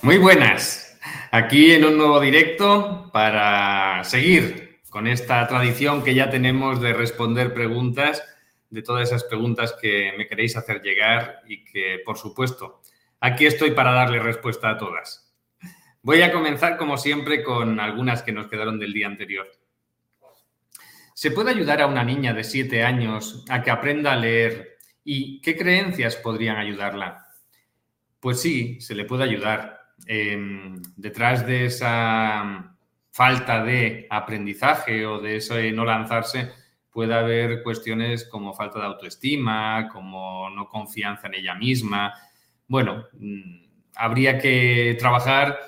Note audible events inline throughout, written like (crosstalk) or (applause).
Muy buenas. Aquí en un nuevo directo para seguir con esta tradición que ya tenemos de responder preguntas, de todas esas preguntas que me queréis hacer llegar y que, por supuesto, aquí estoy para darle respuesta a todas. Voy a comenzar, como siempre, con algunas que nos quedaron del día anterior. ¿Se puede ayudar a una niña de 7 años a que aprenda a leer y qué creencias podrían ayudarla? Pues sí, se le puede ayudar. Em, detrás de esa falta de aprendizaje o de eso de no lanzarse, puede haber cuestiones como falta de autoestima, como no confianza en ella misma. Bueno, mm, habría que trabajar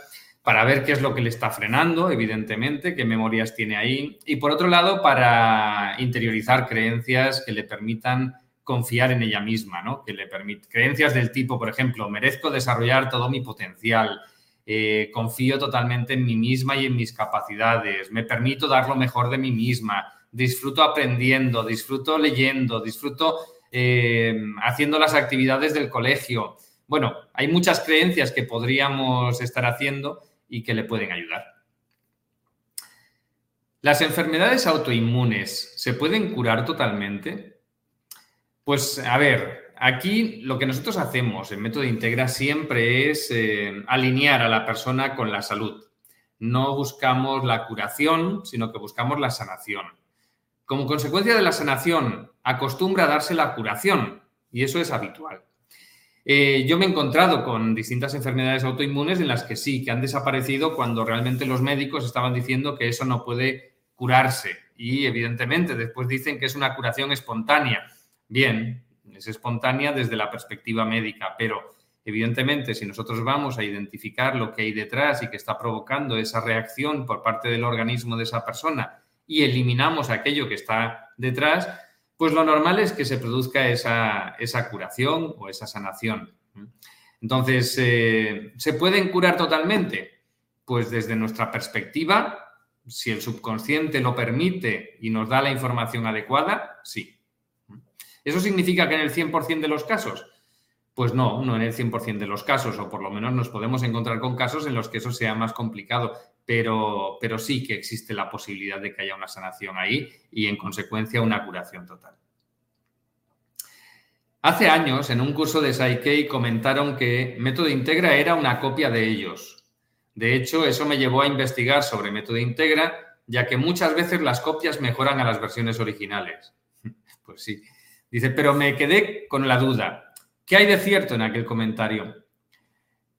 para ver qué es lo que le está frenando, evidentemente, qué memorias tiene ahí. Y por otro lado, para interiorizar creencias que le permitan confiar en ella misma, ¿no? Que le permite creencias del tipo, por ejemplo, merezco desarrollar todo mi potencial, eh, confío totalmente en mí misma y en mis capacidades, me permito dar lo mejor de mí misma, disfruto aprendiendo, disfruto leyendo, disfruto eh, haciendo las actividades del colegio. Bueno, hay muchas creencias que podríamos estar haciendo y que le pueden ayudar. ¿Las enfermedades autoinmunes se pueden curar totalmente? Pues a ver, aquí lo que nosotros hacemos en Método Integra siempre es eh, alinear a la persona con la salud. No buscamos la curación, sino que buscamos la sanación. Como consecuencia de la sanación, acostumbra a darse la curación y eso es habitual. Eh, yo me he encontrado con distintas enfermedades autoinmunes en las que sí, que han desaparecido cuando realmente los médicos estaban diciendo que eso no puede curarse. Y evidentemente después dicen que es una curación espontánea. Bien, es espontánea desde la perspectiva médica, pero evidentemente si nosotros vamos a identificar lo que hay detrás y que está provocando esa reacción por parte del organismo de esa persona y eliminamos aquello que está detrás, pues lo normal es que se produzca esa, curación o esa sanación. Entonces, eh, ¿se pueden curar totalmente? Pues desde nuestra perspectiva, si el subconsciente lo permite y nos da la información adecuada, sí. ¿Eso significa que en el 100% de los casos? Pues no, no en el 100% de los casos, o por lo menos nos podemos encontrar con casos en los que eso sea más complicado, pero, pero sí que existe la posibilidad de que haya una sanación ahí y en consecuencia una curación total. Hace años, en un curso de Psyche, comentaron que Método Integra era una copia de ellos. De hecho, eso me llevó a investigar sobre Método Integra, ya que muchas veces las copias mejoran a las versiones originales. (laughs) Pues sí, Dice, pero me quedé con la duda. ¿Qué hay de cierto en aquel comentario?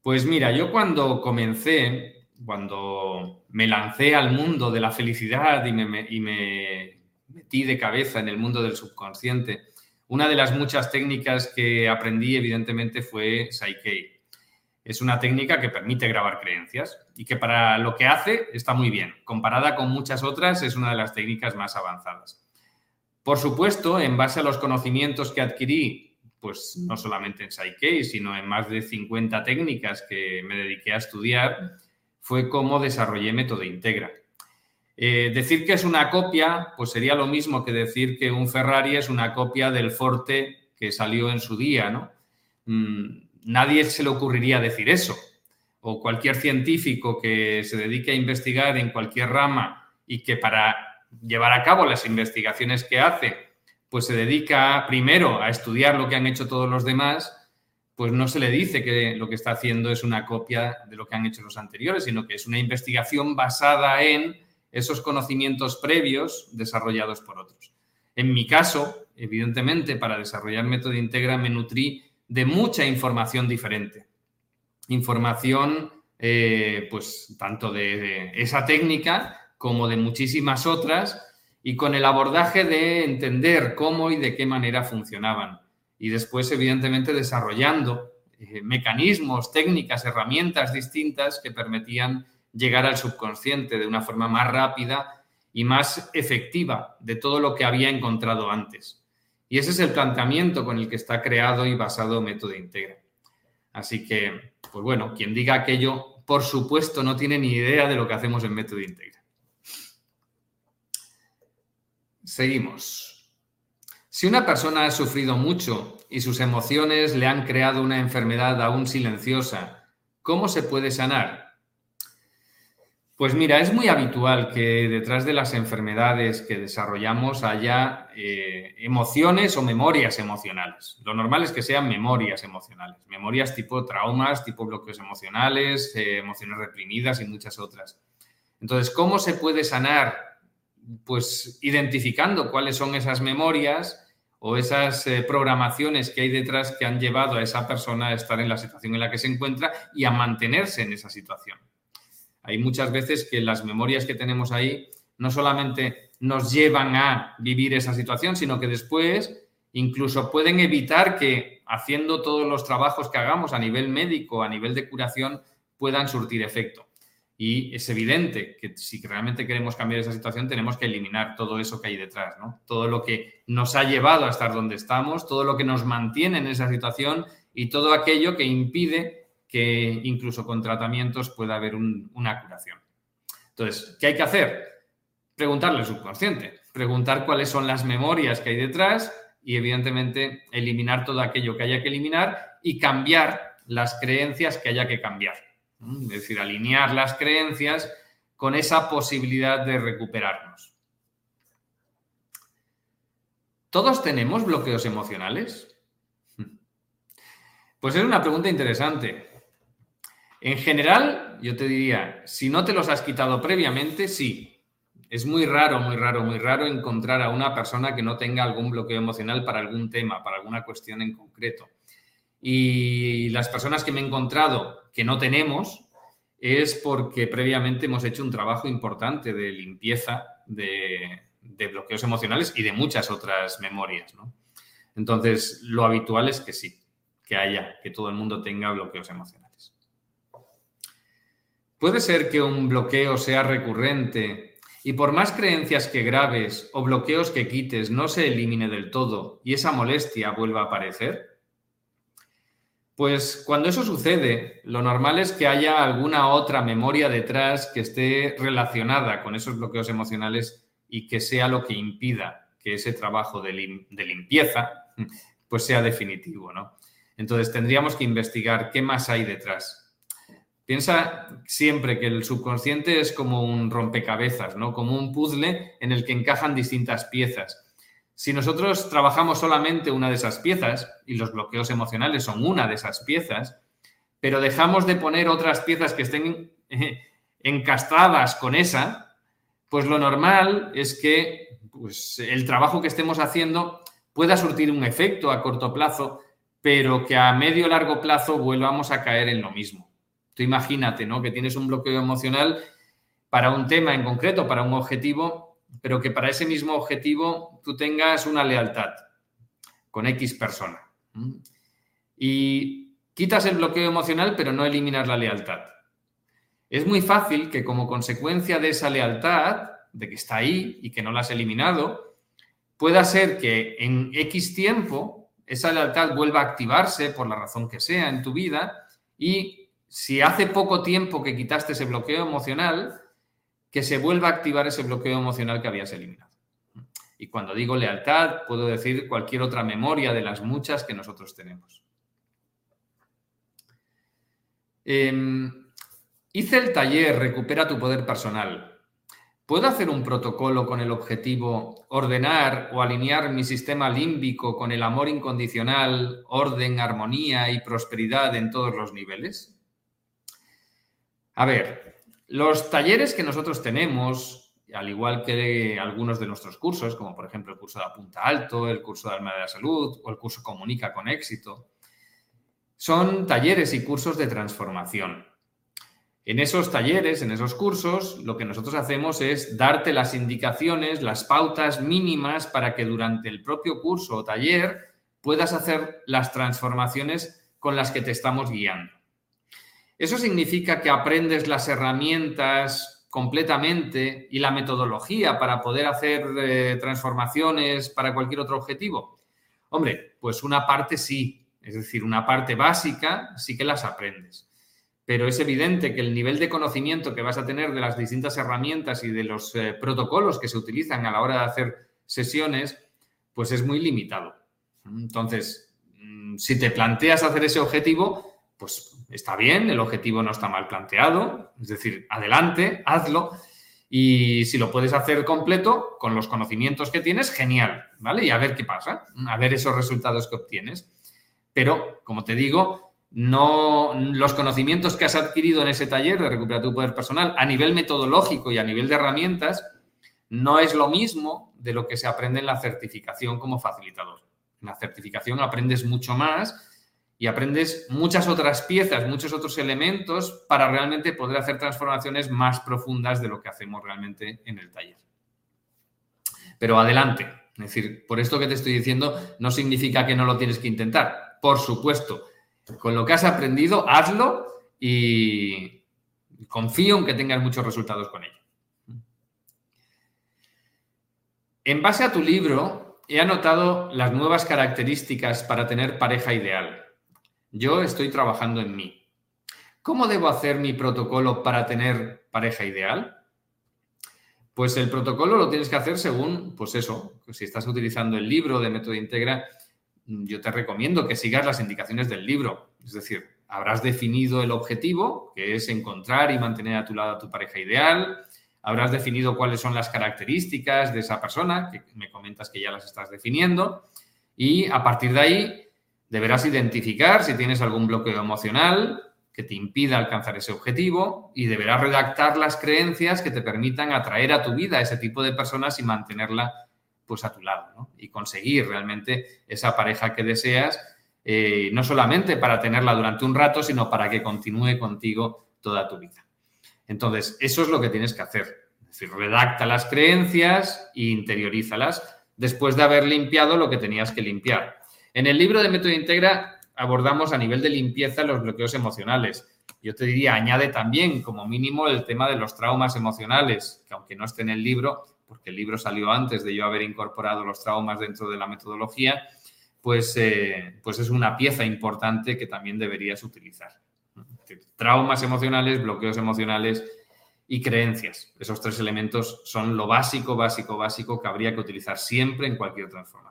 Pues mira, yo cuando comencé, cuando me lancé al mundo de la felicidad y me, metí de cabeza en el mundo del subconsciente, una de las muchas técnicas que aprendí, evidentemente, fue Psyche. Es una técnica que permite grabar creencias y que para lo que hace está muy bien. Comparada con muchas otras, es una de las técnicas más avanzadas. Por supuesto, en base a los conocimientos que adquirí, pues no solamente en Psyche, sino en más de 50 técnicas que me dediqué a estudiar, fue cómo desarrollé método Integra. Eh, decir que es una copia, pues sería lo mismo que decir que un Ferrari es una copia del Forte que salió en su día, ¿no? Mm, nadie se le ocurriría decir eso. O cualquier científico que se dedique a investigar en cualquier rama y que para llevar a cabo las investigaciones que hace, pues se dedica primero a estudiar lo que han hecho todos los demás, pues no se le dice que lo que está haciendo es una copia de lo que han hecho los anteriores, sino que es una investigación basada en esos conocimientos previos desarrollados por otros. En mi caso, evidentemente, para desarrollar método integra me nutrí de mucha información diferente. Información, eh, pues, tanto de esa técnica como de muchísimas otras, y con el abordaje de entender cómo y de qué manera funcionaban. Y después, evidentemente, desarrollando eh, mecanismos, técnicas, herramientas distintas que permitían llegar al subconsciente de una forma más rápida y más efectiva de todo lo que había encontrado antes. Y ese es el planteamiento con el que está creado y basado Método Integra. Así que, pues bueno, quien diga aquello, por supuesto, no tiene ni idea de lo que hacemos en Método Integra. Seguimos. Si una persona ha sufrido mucho y sus emociones le han creado una enfermedad aún silenciosa, ¿Cómo se puede sanar? Pues mira, es muy habitual que detrás de las enfermedades que desarrollamos haya eh, emociones o memorias emocionales. Lo normal es que sean memorias emocionales, memorias tipo traumas, tipo bloqueos emocionales, eh, emociones reprimidas y muchas otras. Entonces, ¿cómo se puede sanar? Pues identificando cuáles son esas memorias o esas eh, programaciones que hay detrás que han llevado a esa persona a estar en la situación en la que se encuentra y a mantenerse en esa situación. Hay muchas veces que las memorias que tenemos ahí no solamente nos llevan a vivir esa situación, sino que después incluso pueden evitar que haciendo todos los trabajos que hagamos a nivel médico, a nivel de curación, puedan surtir efecto. Y es evidente que si realmente queremos cambiar esa situación, tenemos que eliminar todo eso que hay detrás. Todo lo que nos ha llevado a estar donde estamos, todo lo que nos mantiene en esa situación y todo aquello que impide que incluso con tratamientos pueda haber una curación. Entonces, ¿qué hay que hacer? Preguntarle al subconsciente, preguntar cuáles son las memorias que hay detrás y evidentemente eliminar todo aquello que haya que eliminar y cambiar las creencias que haya que cambiar. Es decir, alinear las creencias con esa posibilidad de recuperarnos. ¿Todos tenemos bloqueos emocionales? Pues es una pregunta interesante. En general, yo te diría, si no te los has quitado previamente, sí. Es muy raro, muy raro, muy raro encontrar a una persona que no tenga algún bloqueo emocional para algún tema, para alguna cuestión en concreto. Y las personas que me he encontrado que no tenemos es porque previamente hemos hecho un trabajo importante de limpieza de, bloqueos emocionales y de muchas otras memorias. Entonces, lo habitual es que sí, que haya, que todo el mundo tenga bloqueos emocionales. Puede ser que un bloqueo sea recurrente y por más creencias que graves o bloqueos que quites no se elimine del todo y esa molestia vuelva a aparecer. Pues cuando eso sucede, lo normal es que haya alguna otra memoria detrás que esté relacionada con esos bloqueos emocionales y que sea lo que impida que ese trabajo de, limpieza (laughs) pues sea definitivo, ¿no? Entonces tendríamos que investigar qué más hay detrás. Piensa siempre que el subconsciente es como un rompecabezas, ¿no? Como un puzzle en el que encajan distintas piezas. Si nosotros trabajamos solamente una de esas piezas, y los bloqueos emocionales son una de esas piezas, pero dejamos de poner otras piezas que estén eh, encastradas con esa, pues lo normal es que pues, el trabajo que estemos haciendo pueda surtir un efecto a corto plazo, pero que a medio largo plazo vuelvamos a caer en lo mismo. Tú imagínate, ¿no? Que tienes un bloqueo emocional para un tema en concreto, para un objetivo, pero que para ese mismo objetivo tú tengas una lealtad con X persona. Y quitas el bloqueo emocional, pero no eliminas la lealtad. Es muy fácil que como consecuencia de esa lealtad, de que está ahí y que no la has eliminado, pueda ser que en X tiempo esa lealtad vuelva a activarse por la razón que sea en tu vida y si hace poco tiempo que quitaste ese bloqueo emocional, que se vuelva a activar ese bloqueo emocional que habías eliminado. Y cuando digo lealtad, puedo decir cualquier otra memoria de las muchas que nosotros tenemos. Em, hice el taller Recupera tu poder personal. ¿Puedo hacer un protocolo con el objetivo ordenar o alinear mi sistema límbico con el amor incondicional, orden, armonía y prosperidad en todos los niveles? A ver, los talleres que nosotros tenemos, al igual que algunos de nuestros cursos, como por ejemplo el curso de Apunta Alto, el curso de Alma de la Salud o el curso Comunica con Éxito, son talleres y cursos de transformación. En esos talleres, en esos cursos, lo que nosotros hacemos es darte las indicaciones, las pautas mínimas para que durante el propio curso o taller puedas hacer las transformaciones con las que te estamos guiando. Eso significa que aprendes las herramientas completamente y la metodología para poder hacer eh, transformaciones para cualquier otro objetivo. Hombre, pues una parte sí, es decir, una parte básica sí que las aprendes. Pero es evidente que el nivel de conocimiento que vas a tener de las distintas herramientas y de los eh, protocolos que se utilizan a la hora de hacer sesiones, pues es muy limitado. Entonces, mm, si te planteas hacer ese objetivo, pues está bien, el objetivo no está mal planteado, es decir, adelante, hazlo. Y si lo puedes hacer completo, con los conocimientos que tienes, genial, ¿vale? Y a ver qué pasa, a ver esos resultados que obtienes. Pero, como te digo, no los conocimientos que has adquirido en ese taller de recuperar tu poder personal a nivel metodológico y a nivel de herramientas no es lo mismo de lo que se aprende en la certificación como facilitador. En la certificación aprendes mucho más y aprendes muchas otras piezas, muchos otros elementos para realmente poder hacer transformaciones más profundas de lo que hacemos realmente en el taller. Pero adelante, es decir, por esto que te estoy diciendo no significa que no lo tienes que intentar. Por supuesto, con lo que has aprendido, hazlo y confío en que tengas muchos resultados con ello. En base a tu libro, he anotado las nuevas características para tener pareja ideal. Yo estoy trabajando en mí. ¿Cómo debo hacer mi protocolo para tener pareja ideal? Pues el protocolo lo tienes que hacer según, pues eso, si estás utilizando el libro de Método Integra, yo te recomiendo que sigas las indicaciones del libro. Es decir, habrás definido el objetivo, que es encontrar y mantener a tu lado a tu pareja ideal. Habrás definido cuáles son las características de esa persona, que me comentas que ya las estás definiendo. Y a partir de ahí, Deberás identificar si tienes algún bloqueo emocional que te impida alcanzar ese objetivo y deberás redactar las creencias que te permitan atraer a tu vida a ese tipo de personas y mantenerla pues a tu lado y conseguir realmente esa pareja que deseas, eh, no solamente para tenerla durante un rato, sino para que continúe contigo toda tu vida. Entonces, eso es lo que tienes que hacer. Es decir, redacta las creencias e interiorízalas después de haber limpiado lo que tenías que limpiar. En el libro de Método Integra abordamos a nivel de limpieza los bloqueos emocionales. Yo te diría, añade también como mínimo el tema de los traumas emocionales, que aunque no esté en el libro, porque el libro salió antes de yo haber incorporado los traumas dentro de la metodología, pues, eh, pues es una pieza importante que también deberías utilizar. Traumas emocionales, bloqueos emocionales y creencias. Esos tres elementos son lo básico, básico, básico que habría que utilizar siempre en cualquier transformación.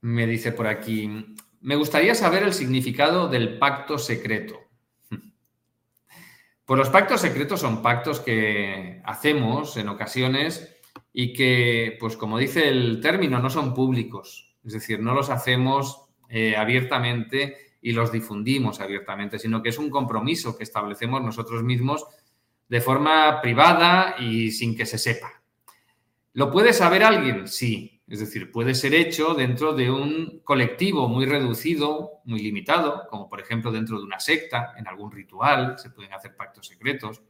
Me dice por aquí, me gustaría saber el significado del pacto secreto. (laughs) Pues los pactos secretos son pactos que hacemos en ocasiones y que, pues como dice el término, no son públicos. Es decir, no los hacemos eh, abiertamente y los difundimos abiertamente, sino que es un compromiso que establecemos nosotros mismos de forma privada y sin que se sepa. ¿Lo puede saber alguien? Sí, es decir, puede ser hecho dentro de un colectivo muy reducido, muy limitado, como por ejemplo dentro de una secta, en algún ritual, se pueden hacer pactos secretos.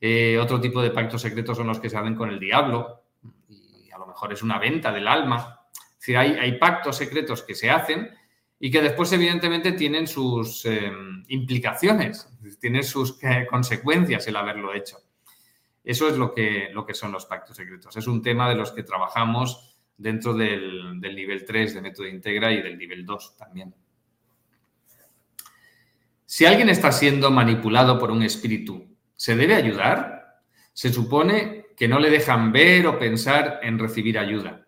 Eh, otro tipo de pactos secretos son los que se hacen con el diablo, y a lo mejor es una venta del alma. Es decir, hay, pactos secretos que se hacen y que después evidentemente tienen sus eh, implicaciones, tienen sus eh, consecuencias el haberlo hecho. Eso es lo que, lo que son los pactos secretos. Es un tema de los que trabajamos dentro del, nivel 3 de método integra y del nivel 2 también. Si alguien está siendo manipulado por un espíritu, ¿se debe ayudar? Se supone que no le dejan ver o pensar en recibir ayuda.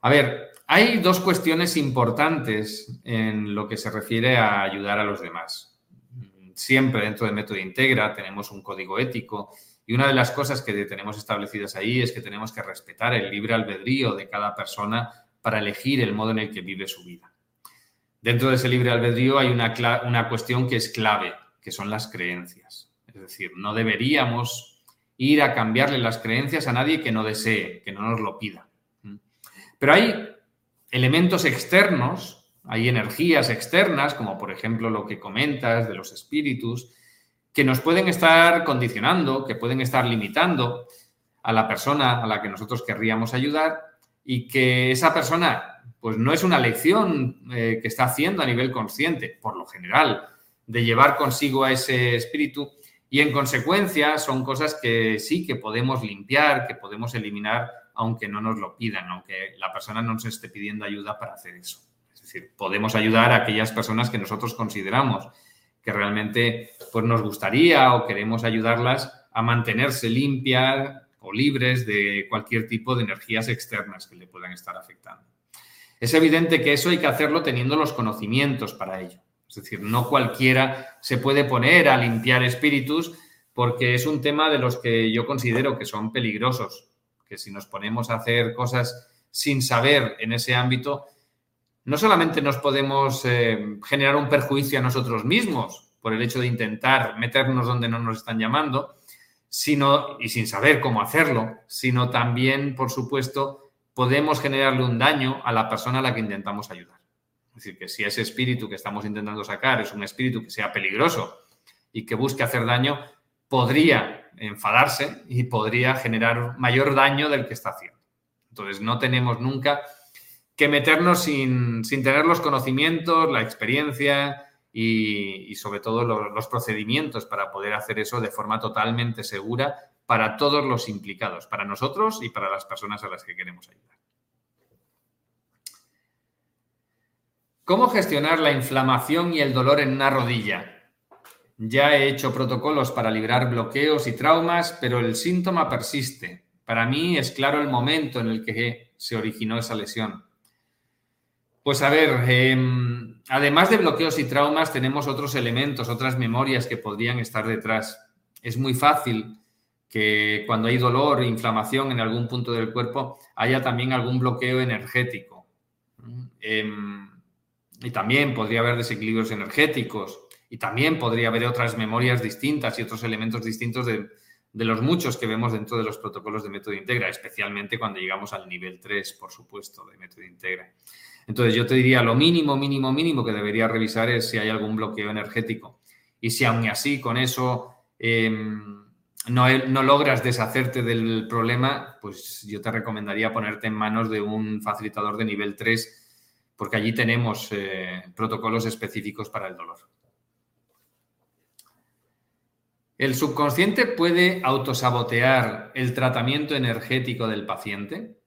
A ver, hay dos cuestiones importantes en lo que se refiere a ayudar a los demás. Siempre dentro de método integra tenemos un código ético y una de las cosas que tenemos establecidas ahí es que tenemos que respetar el libre albedrío de cada persona para elegir el modo en el que vive su vida. Dentro de ese libre albedrío hay una, una cuestión que es clave, que son las creencias. Es decir, no deberíamos ir a cambiarle las creencias a nadie que no desee, que no nos lo pida. Pero hay elementos externos, hay energías externas, como por ejemplo lo que comentas de los espíritus, que nos pueden estar condicionando, que pueden estar limitando a la persona a la que nosotros querríamos ayudar y que esa persona pues no es una lección eh, que está haciendo a nivel consciente, por lo general, de llevar consigo a ese espíritu y en consecuencia son cosas que sí que podemos limpiar, que podemos eliminar aunque no nos lo pidan, aunque la persona no nos esté pidiendo ayuda para hacer eso. Es decir, podemos ayudar a aquellas personas que nosotros consideramos que realmente pues, nos gustaría o queremos ayudarlas a mantenerse limpias o libres de cualquier tipo de energías externas que le puedan estar afectando. Es evidente que eso hay que hacerlo teniendo los conocimientos para ello. Es decir, no cualquiera se puede poner a limpiar espíritus porque es un tema de los que yo considero que son peligrosos, que si nos ponemos a hacer cosas sin saber en ese ámbito, no solamente nos podemos eh, generar un perjuicio a nosotros mismos por el hecho de intentar meternos donde no nos están llamando, sino, y sin saber cómo hacerlo, sino también, por supuesto, podemos generarle un daño a la persona a la que intentamos ayudar. Es decir, que si ese espíritu que estamos intentando sacar es un espíritu que sea peligroso y que busque hacer daño, podría enfadarse y podría generar mayor daño del que está haciendo. Entonces, no tenemos nunca que meternos sin, tener los conocimientos, la experiencia y, sobre todo los, procedimientos para poder hacer eso de forma totalmente segura para todos los implicados, para nosotros y para las personas a las que queremos ayudar. ¿Cómo gestionar la inflamación y el dolor en una rodilla? Ya he hecho protocolos para librar bloqueos y traumas, pero el síntoma persiste. Para mí es claro el momento en el que se originó esa lesión. Pues a ver, em, además de bloqueos y traumas, tenemos otros elementos, otras memorias que podrían estar detrás. Es muy fácil que cuando hay dolor inflamación en algún punto del cuerpo haya también algún bloqueo energético. Em, y también podría haber desequilibrios energéticos y también podría haber otras memorias distintas y otros elementos distintos de, de los muchos que vemos dentro de los protocolos de método integra, especialmente cuando llegamos al nivel 3, por supuesto, de método integra. Entonces yo te diría lo mínimo, mínimo, mínimo que deberías revisar es si hay algún bloqueo energético. Y si aún así con eso em, no, no, logras deshacerte del problema, pues yo te recomendaría ponerte en manos de un facilitador de nivel 3 porque allí tenemos eh, protocolos específicos para el dolor. ¿El subconsciente puede autosabotear el tratamiento energético del paciente?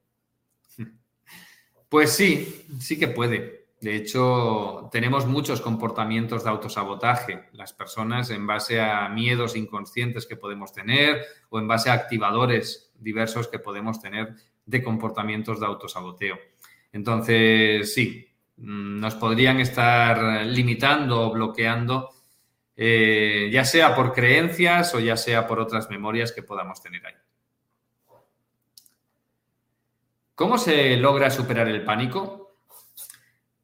Pues sí, sí que puede. De hecho, tenemos muchos comportamientos de autosabotaje, las personas en base a miedos inconscientes que podemos tener o en base a activadores diversos que podemos tener de comportamientos de autosaboteo. Entonces, sí, mm, nos podrían estar limitando o bloqueando, eh, ya sea por creencias o ya sea por otras memorias que podamos tener ahí. ¿Cómo se logra superar el pánico?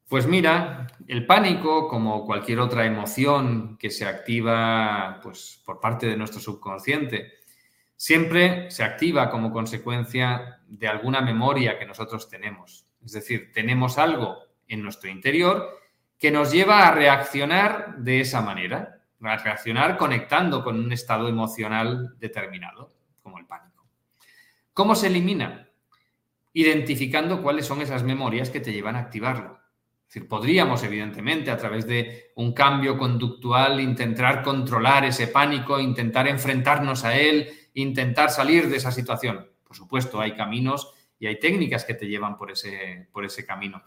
Pues mira, el pánico, como cualquier otra emoción que se activa pues, por parte de nuestro subconsciente, siempre se activa como consecuencia de alguna memoria que nosotros tenemos. Es decir, tenemos algo en nuestro interior que nos lleva a reaccionar de esa manera, a reaccionar conectando con un estado emocional determinado, como el pánico. ¿Cómo se elimina? Identificando cuáles son esas memorias que te llevan a activarlo. Es decir, podríamos, evidentemente, a través de un cambio conductual, intentar controlar ese pánico, intentar enfrentarnos a él, intentar salir de esa situación. Por supuesto, hay caminos y hay técnicas que te llevan por ese, por ese camino.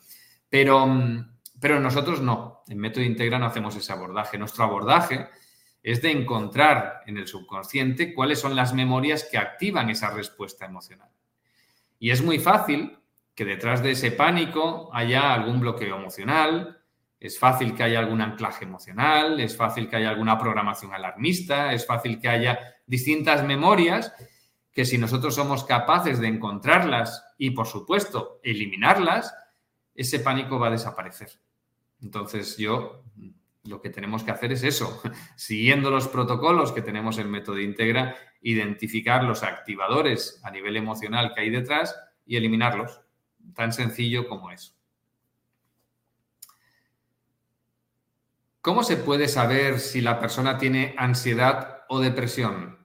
Pero, pero nosotros no. En Método Integra no hacemos ese abordaje. Nuestro abordaje es de encontrar en el subconsciente cuáles son las memorias que activan esa respuesta emocional. Y es muy fácil que detrás de ese pánico haya algún bloqueo emocional, es fácil que haya algún anclaje emocional, es fácil que haya alguna programación alarmista, es fácil que haya distintas memorias que si nosotros somos capaces de encontrarlas y, por supuesto, eliminarlas, ese pánico va a desaparecer. Entonces yo lo que tenemos que hacer es eso, (laughs) siguiendo los protocolos que tenemos en Método Integra, identificar los activadores a nivel emocional que hay detrás y eliminarlos. Tan sencillo como eso. ¿Cómo se puede saber si la persona tiene ansiedad o depresión?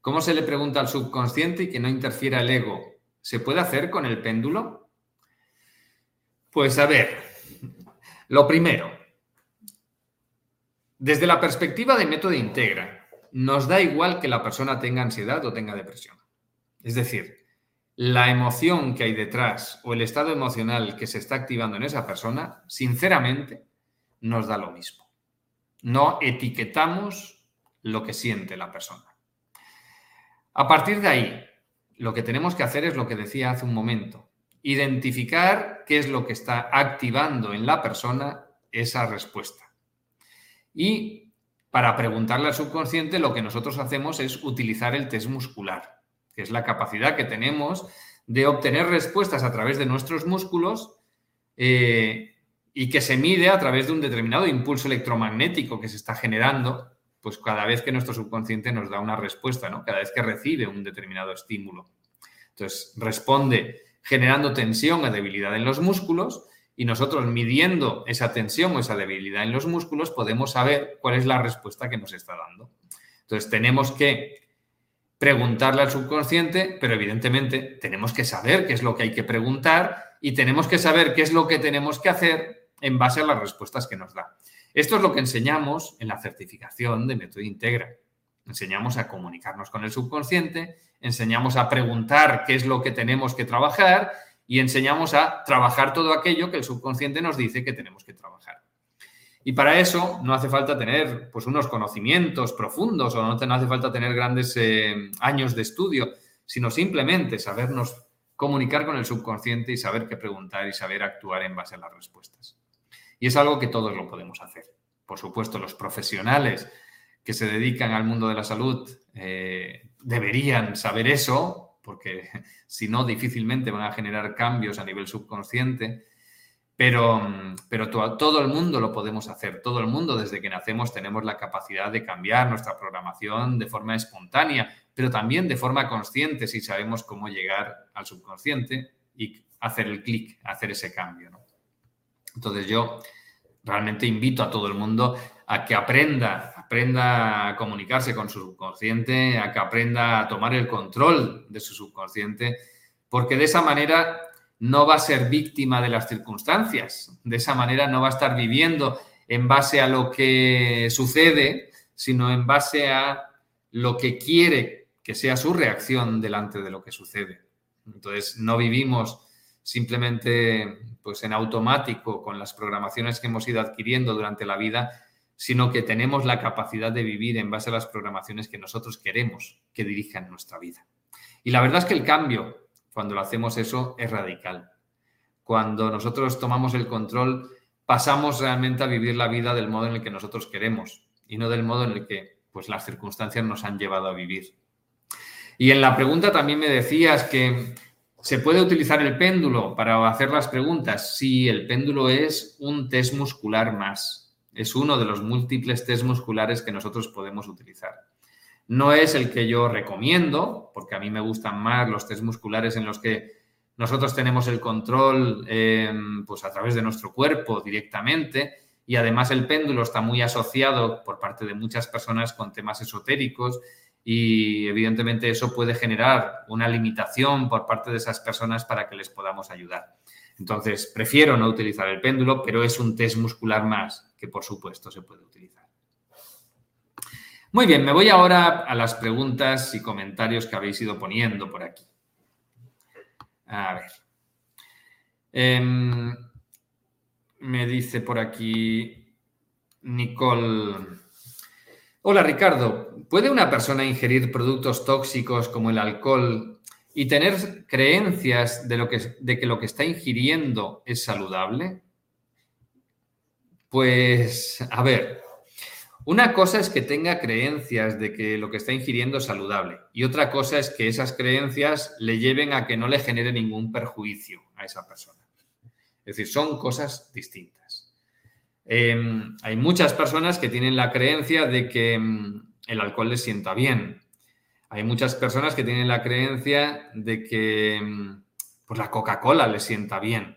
¿Cómo se le pregunta al subconsciente y que no interfiera el ego? ¿Se puede hacer con el péndulo? Pues a ver, lo primero, desde la perspectiva de método integra, nos da igual que la persona tenga ansiedad o tenga depresión. Es decir, la emoción que hay detrás o el estado emocional que se está activando en esa persona, sinceramente, nos da lo mismo. No etiquetamos lo que siente la persona. A partir de ahí, lo que tenemos que hacer es lo que decía hace un momento, identificar qué es lo que está activando en la persona esa respuesta. Y para preguntarle al subconsciente, lo que nosotros hacemos es utilizar el test muscular, que es la capacidad que tenemos de obtener respuestas a través de nuestros músculos eh, y que se mide a través de un determinado impulso electromagnético que se está generando, pues cada vez que nuestro subconsciente nos da una respuesta, ¿no? Cada vez que recibe un determinado estímulo. Entonces, responde generando tensión o debilidad en los músculos y nosotros midiendo esa tensión o esa debilidad en los músculos podemos saber cuál es la respuesta que nos está dando. Entonces, tenemos que preguntarle al subconsciente, pero evidentemente tenemos que saber qué es lo que hay que preguntar y tenemos que saber qué es lo que tenemos que hacer en base a las respuestas que nos da. Esto es lo que enseñamos en la certificación de Método Integra. Enseñamos a comunicarnos con el subconsciente, enseñamos a preguntar qué es lo que tenemos que trabajar y enseñamos a trabajar todo aquello que el subconsciente nos dice que tenemos que trabajar. Y para eso no hace falta tener pues, unos conocimientos profundos o no, hace falta tener grandes eh, años de estudio, sino simplemente sabernos comunicar con el subconsciente y saber qué preguntar y saber actuar en base a las respuestas. Y es algo que todos lo podemos hacer. Por supuesto, los profesionales que se dedican al mundo de la salud eh, deberían saber eso, porque (laughs) si no, difícilmente van a generar cambios a nivel subconsciente. Pero, pero todo el mundo lo podemos hacer, todo el mundo desde que nacemos tenemos la capacidad de cambiar nuestra programación de forma espontánea, pero también de forma consciente si sabemos cómo llegar al subconsciente y hacer el clic, hacer ese cambio. Entonces yo realmente invito a todo el mundo a que aprenda, aprenda a comunicarse con su subconsciente, a que aprenda a tomar el control de su subconsciente, porque de esa manera no va a ser víctima de las circunstancias. De esa manera no va a estar viviendo en base a lo que sucede, sino en base a lo que quiere que sea su reacción delante de lo que sucede. Entonces, no vivimos simplemente pues en automático con las programaciones que hemos ido adquiriendo durante la vida, sino que tenemos la capacidad de vivir en base a las programaciones que nosotros queremos que dirijan nuestra vida. Y la verdad es que el cambio cuando lo hacemos eso es radical. Cuando nosotros tomamos el control, pasamos realmente a vivir la vida del modo en el que nosotros queremos y no del modo en el que pues, las circunstancias nos han llevado a vivir. Y en la pregunta también me decías que se puede utilizar el péndulo para hacer las preguntas. Sí, el péndulo es un test muscular más. Es uno de los múltiples test musculares que nosotros podemos utilizar. No es el que yo recomiendo, porque a mí me gustan más los test musculares en los que nosotros tenemos el control em, pues a través de nuestro cuerpo directamente y además el péndulo está muy asociado por parte de muchas personas con temas esotéricos y evidentemente eso puede generar una limitación por parte de esas personas para que les podamos ayudar. Entonces, prefiero no utilizar el péndulo, pero es un test muscular más que por supuesto se puede utilizar. Muy bien, me voy ahora a las preguntas y comentarios que habéis ido poniendo por aquí. A ver. Em, me dice por aquí Nicole. Hola Ricardo, ¿puede una persona ingerir productos tóxicos como el alcohol y tener creencias de, lo que, de que lo que está ingiriendo es saludable? Pues, a ver, una cosa es que tenga creencias de que lo que está ingiriendo es saludable y otra cosa es que esas creencias le lleven a que no le genere ningún perjuicio a esa persona. Es decir, son cosas distintas. Em, hay muchas personas que tienen la creencia de que em, el alcohol les sienta bien. Hay muchas personas que tienen la creencia de que em, pues la Coca-Cola les sienta bien.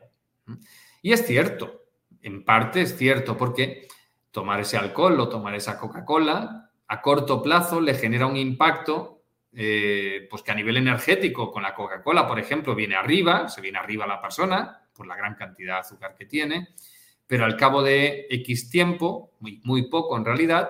Y es cierto, en parte es cierto, porque tomar ese alcohol o tomar esa Coca-Cola, a corto plazo le genera un impacto, eh, pues que a nivel energético con la Coca-Cola, por ejemplo, viene arriba, se viene arriba la persona por la gran cantidad de azúcar que tiene, pero al cabo de X tiempo, muy, muy poco en realidad,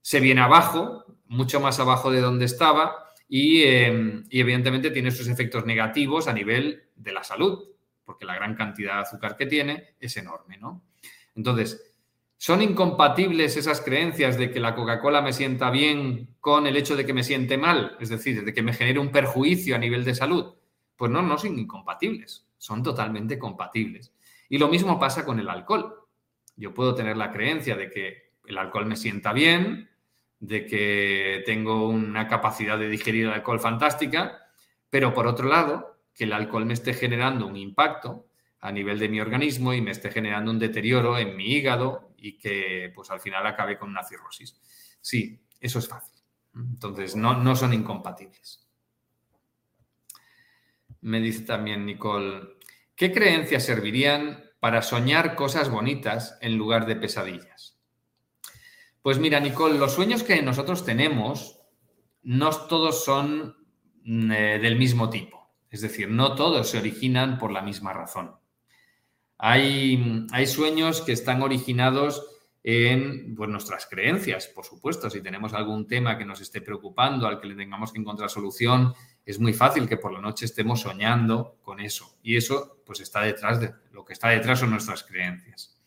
se viene abajo, mucho más abajo de donde estaba y, eh, y evidentemente tiene sus efectos negativos a nivel de la salud, porque la gran cantidad de azúcar que tiene es enorme, ¿no? Entonces, ¿Son incompatibles esas creencias de que la Coca-Cola me sienta bien con el hecho de que me siente mal? Es decir, de que me genere un perjuicio a nivel de salud. Pues no, no son incompatibles. son totalmente compatibles. Y lo mismo pasa con el alcohol. Yo puedo tener la creencia de que el alcohol me sienta bien, de que tengo una capacidad de digerir el alcohol fantástica, pero por otro lado, que el alcohol me esté generando un impacto a nivel de mi organismo y me esté generando un deterioro en mi hígado y que pues al final acabe con una cirrosis. Sí, eso es fácil. Entonces, no, no son incompatibles. Me dice también Nicole, ¿qué creencias servirían para soñar cosas bonitas en lugar de pesadillas? Pues mira, Nicole, los sueños que nosotros tenemos no todos son eh, del mismo tipo. Es decir, no todos se originan por la misma razón. Hay, hay sueños que están originados en pues, nuestras creencias, por supuesto. Si tenemos algún tema que nos esté preocupando, al que le tengamos que encontrar solución, es muy fácil que por la noche estemos soñando con eso. Y eso, pues, está detrás de lo que está detrás son nuestras creencias.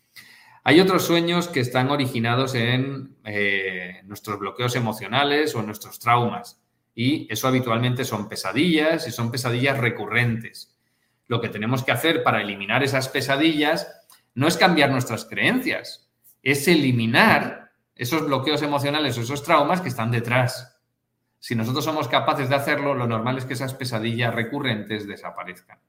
Hay otros sueños que están originados en eh, nuestros bloqueos emocionales o nuestros traumas. Y eso habitualmente son pesadillas y son pesadillas recurrentes. Lo que tenemos que hacer para eliminar esas pesadillas no es cambiar nuestras creencias, es eliminar esos bloqueos emocionales o esos traumas que están detrás. Si nosotros somos capaces de hacerlo, lo normal es que esas pesadillas recurrentes desaparezcan.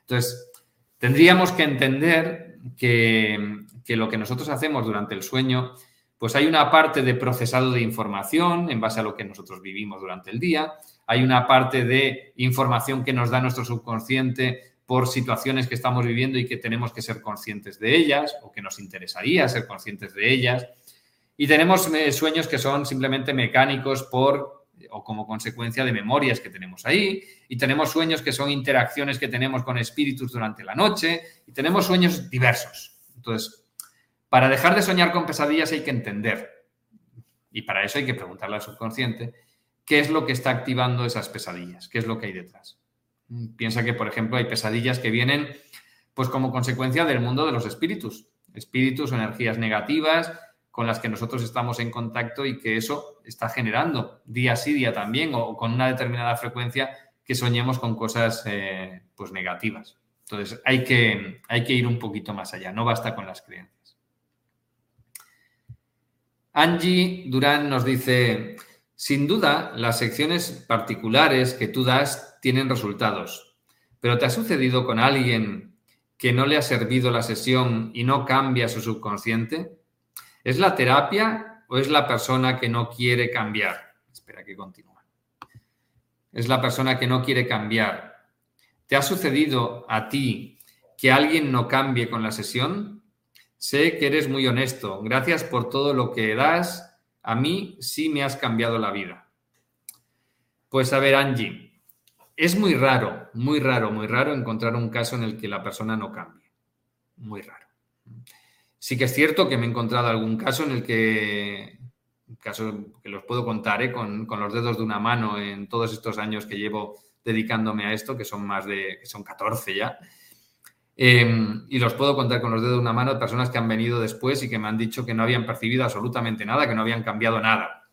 Entonces, tendríamos que entender que, que lo que nosotros hacemos durante el sueño, pues hay una parte de procesado de información en base a lo que nosotros vivimos durante el día, hay una parte de información que nos da nuestro subconsciente por situaciones que estamos viviendo y que tenemos que ser conscientes de ellas o que nos interesaría ser conscientes de ellas. Y tenemos eh, sueños que son simplemente mecánicos por o como consecuencia de memorias que tenemos ahí. Y tenemos sueños que son interacciones que tenemos con espíritus durante la noche. Y tenemos sueños diversos. Entonces, para dejar de soñar con pesadillas hay que entender, y para eso hay que preguntarle al subconsciente, qué es lo que está activando esas pesadillas, qué es lo que hay detrás. Piensa que, por ejemplo, hay pesadillas que vienen pues como consecuencia del mundo de los espíritus, espíritus o energías negativas con las que nosotros estamos en contacto y que eso está generando día sí día también o con una determinada frecuencia que soñemos con cosas eh, pues negativas. Entonces hay que, hay que ir un poquito más allá, no basta con las creencias. Angie Durán nos dice, sin duda, las secciones particulares que tú das tienen resultados, pero ¿te ha sucedido con alguien que no le ha servido la sesión y no cambia su subconsciente? ¿Es la terapia o es la persona que no quiere cambiar? Espera que continúe. Es la persona que no quiere cambiar. ¿Te ha sucedido a ti que alguien no cambie con la sesión? Sé que eres muy honesto. Gracias por todo lo que das. A mí sí me has cambiado la vida. Pues a ver, Angie, es muy raro, muy raro, muy raro encontrar un caso en el que la persona no cambie. Muy raro. Sí que es cierto que me he encontrado algún caso en el que, caso que los puedo contar ¿eh? con, con, los dedos de una mano en todos estos años que llevo dedicándome a esto, que son más de, que son 14 ya, Em, y los puedo contar con los dedos de una mano personas que han venido después y que me han dicho que no habían percibido absolutamente nada, que no habían cambiado nada.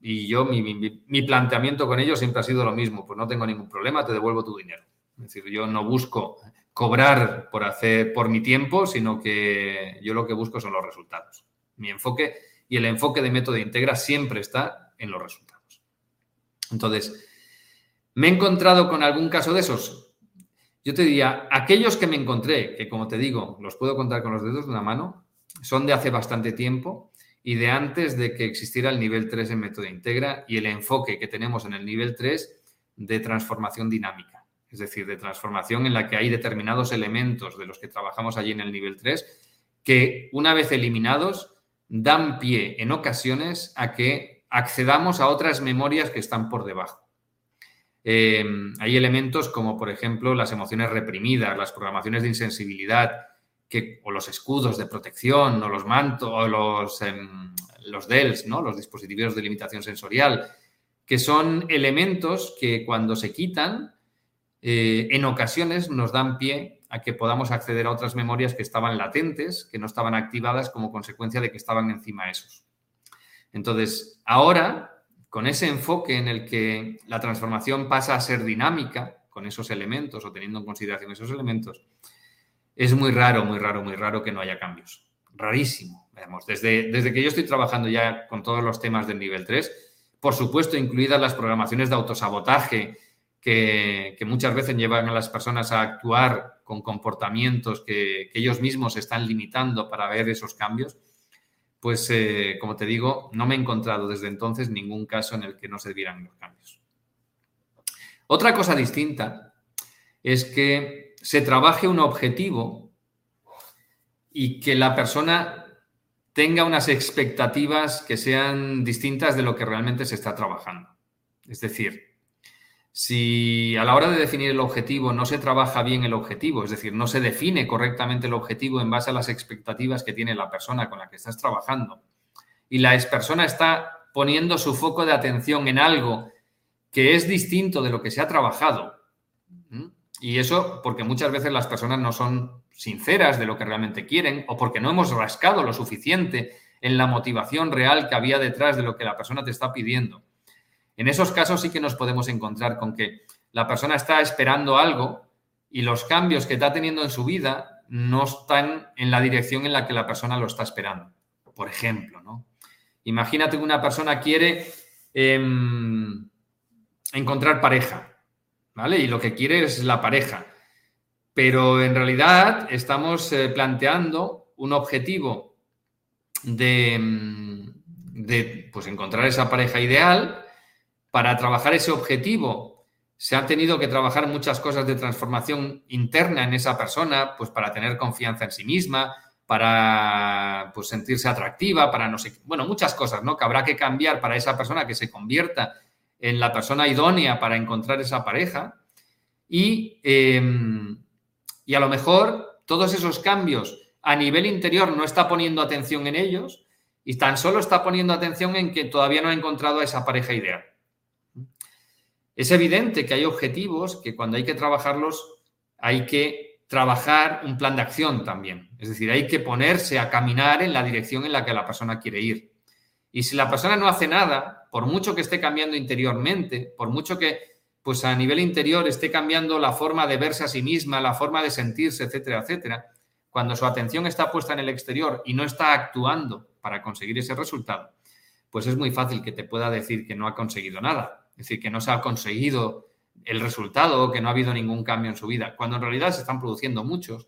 Y yo, mi, planteamiento con ellos siempre ha sido lo mismo, pues no tengo ningún problema, te devuelvo tu dinero. Es decir, yo no busco cobrar por hacer por mi tiempo, sino que yo lo que busco son los resultados. Mi enfoque y el enfoque de método integra siempre está en los resultados. Entonces, ¿me he encontrado con algún caso de esos? Yo te diría, aquellos que me encontré, que como te digo, los puedo contar con los dedos de una mano, son de hace bastante tiempo y de antes de que existiera el nivel 3 en método integra y el enfoque que tenemos en el nivel 3 de transformación dinámica. Es decir, de transformación en la que hay determinados elementos de los que trabajamos allí en el nivel 3 que una vez eliminados dan pie en ocasiones a que accedamos a otras memorias que están por debajo. Eh, hay elementos como, por ejemplo, las emociones reprimidas, las programaciones de insensibilidad, que, o los escudos de protección, o los mantos, o los, em, los DELS, ¿no? los dispositivos de limitación sensorial, que son elementos que cuando se quitan, eh, en ocasiones nos dan pie a que podamos acceder a otras memorias que estaban latentes, que no estaban activadas como consecuencia de que estaban encima esos. Entonces, ahora con ese enfoque en el que la transformación pasa a ser dinámica, con esos elementos o teniendo en consideración esos elementos, es muy raro, muy raro, muy raro que no haya cambios. Rarísimo. desde, desde que yo estoy trabajando ya con todos los temas del nivel 3, por supuesto, incluidas las programaciones de autosabotaje, que, muchas veces llevan a las personas a actuar con comportamientos que, ellos mismos están limitando para ver esos cambios, pues eh, como te digo, no me he encontrado desde entonces ningún caso en el que no se dieran los cambios. Otra cosa distinta es que se trabaje un objetivo y que la persona tenga unas expectativas que sean distintas de lo que realmente se está trabajando. Es decir, si a la hora de definir el objetivo no se trabaja bien el objetivo, es decir, no se define correctamente el objetivo en base a las expectativas que tiene la persona con la que estás trabajando, y la persona está poniendo su foco de atención en algo que es distinto de lo que se ha trabajado, y eso porque muchas veces las personas no son sinceras de lo que realmente quieren o porque no hemos rascado lo suficiente en la motivación real que había detrás de lo que la persona te está pidiendo. En esos casos sí que nos podemos encontrar con que la persona está esperando algo y los cambios que está teniendo en su vida no están en la dirección en la que la persona lo está esperando. Por ejemplo, ¿no? Imagínate que una persona quiere em, encontrar pareja ¿vale? Y lo que quiere es la pareja. Pero en realidad estamos eh, planteando un objetivo de, mm, de pues, encontrar esa pareja ideal. Para trabajar ese objetivo se han tenido que trabajar muchas cosas de transformación interna en esa persona, pues para tener confianza en sí misma, para pues, sentirse atractiva, para no sé, bueno, muchas cosas, ¿no? Que habrá que cambiar para esa persona que se convierta en la persona idónea para encontrar esa pareja y, em, y a lo mejor todos esos cambios a nivel interior no está poniendo atención en ellos y tan solo está poniendo atención en que todavía no ha encontrado a esa pareja ideal. Es evidente que hay objetivos que cuando hay que trabajarlos hay que trabajar un plan de acción también. Es decir, hay que ponerse a caminar en la dirección en la que la persona quiere ir. Y si la persona no hace nada, por mucho que esté cambiando interiormente, por mucho que pues a nivel interior esté cambiando la forma de verse a sí misma, la forma de sentirse, etcétera, etcétera, cuando su atención está puesta en el exterior y no está actuando para conseguir ese resultado, pues es muy fácil que te pueda decir que no ha conseguido nada, es decir, que no se ha conseguido el resultado que no ha habido ningún cambio en su vida, cuando en realidad se están produciendo muchos,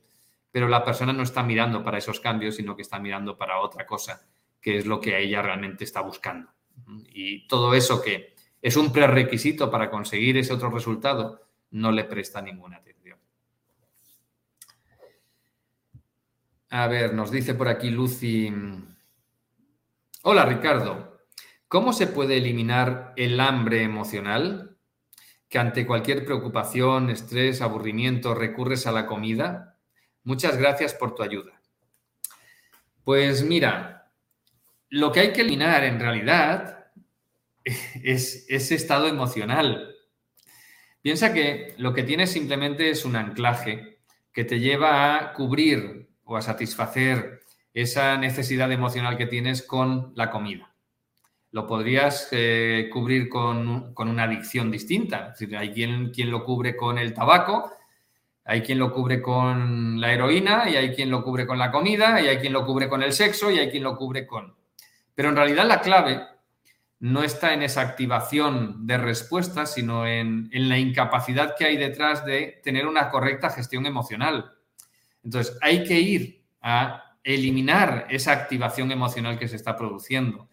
pero la persona no está mirando para esos cambios, sino que está mirando para otra cosa que es lo que ella realmente está buscando. Y todo eso que es un prerequisito para conseguir ese otro resultado, no le presta ninguna atención. A ver, nos dice por aquí Lucy. Hola Ricardo, ¿cómo se puede eliminar el hambre emocional? Que ante cualquier preocupación, estrés, aburrimiento recurres a la comida. Muchas gracias por tu ayuda. Pues mira, lo que hay que eliminar en realidad (laughs) es ese estado emocional. Piensa que lo que tienes simplemente es un anclaje que te lleva a cubrir o a satisfacer esa necesidad emocional que tienes con la comida. Lo podrías eh, cubrir con, una adicción distinta. Es decir, hay quien, quien lo cubre con el tabaco, hay quien lo cubre con la heroína, y hay quien lo cubre con la comida, y hay quien lo cubre con el sexo, y hay quien lo cubre con... Pero en realidad la clave no está en esa activación de respuesta, sino en, la incapacidad que hay detrás de tener una correcta gestión emocional. Entonces, hay que ir a eliminar esa activación emocional que se está produciendo.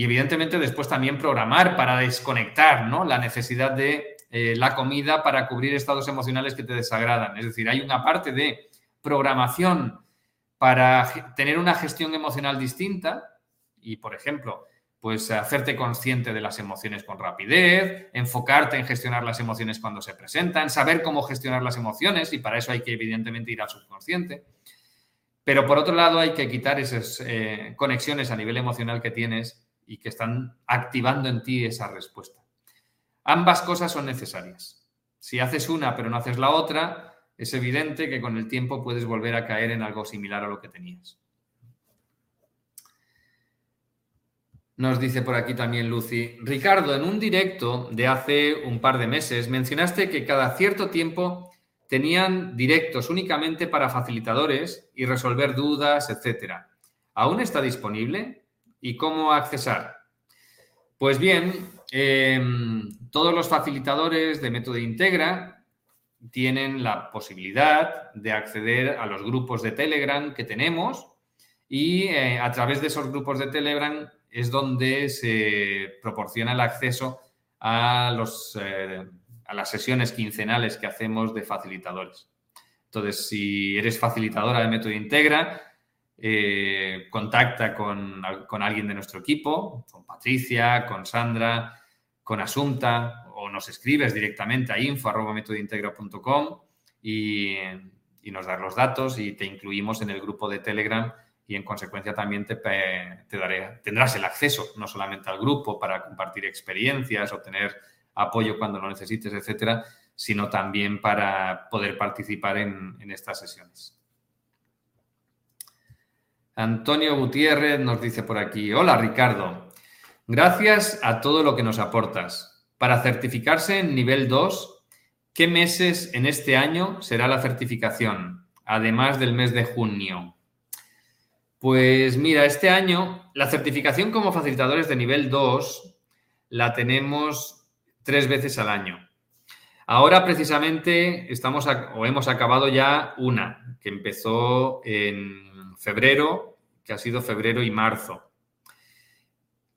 Y evidentemente después también programar para desconectar ¿no? la necesidad de eh, la comida para cubrir estados emocionales que te desagradan. Es decir, hay una parte de programación para tener una gestión emocional distinta y, por ejemplo, pues hacerte consciente de las emociones con rapidez, enfocarte en gestionar las emociones cuando se presentan, saber cómo gestionar las emociones y para eso hay que evidentemente ir al subconsciente. Pero por otro lado hay que quitar esas eh, conexiones a nivel emocional que tienes y que están activando en ti esa respuesta. Ambas cosas son necesarias. Si haces una pero no haces la otra, es evidente que con el tiempo puedes volver a caer en algo similar a lo que tenías. Nos dice por aquí también Lucy. Ricardo, en un directo de hace un par de meses mencionaste que cada cierto tiempo tenían directos únicamente para facilitadores y resolver dudas, etcétera. ¿Aún está disponible? ¿Y cómo accesar? Pues bien, em, todos los facilitadores de método Integra tienen la posibilidad de acceder a los grupos de Telegram que tenemos y eh, a través de esos grupos de Telegram es donde se proporciona el acceso a, los, eh, a las sesiones quincenales que hacemos de facilitadores. Entonces, si eres facilitadora de Método Integra, eh, contacta con, alguien de nuestro equipo, con Patricia, con Sandra, con Asunta, o nos escribes directamente a info.metodointegra.com y, y nos das los datos y te incluimos en el grupo de Telegram y en consecuencia también te, daré, tendrás el acceso no solamente al grupo para compartir experiencias, obtener apoyo cuando lo necesites, etcétera, sino también para poder participar en estas sesiones. Antonio Gutiérrez nos dice por aquí, hola Ricardo, gracias a todo lo que nos aportas. Para certificarse en nivel 2, ¿qué meses en este año será la certificación? Además del mes de junio. Pues mira, este año la certificación como facilitadores de nivel 2 la tenemos tres veces al año. Ahora precisamente estamos o hemos acabado ya una que empezó en febrero, que ha sido febrero y marzo.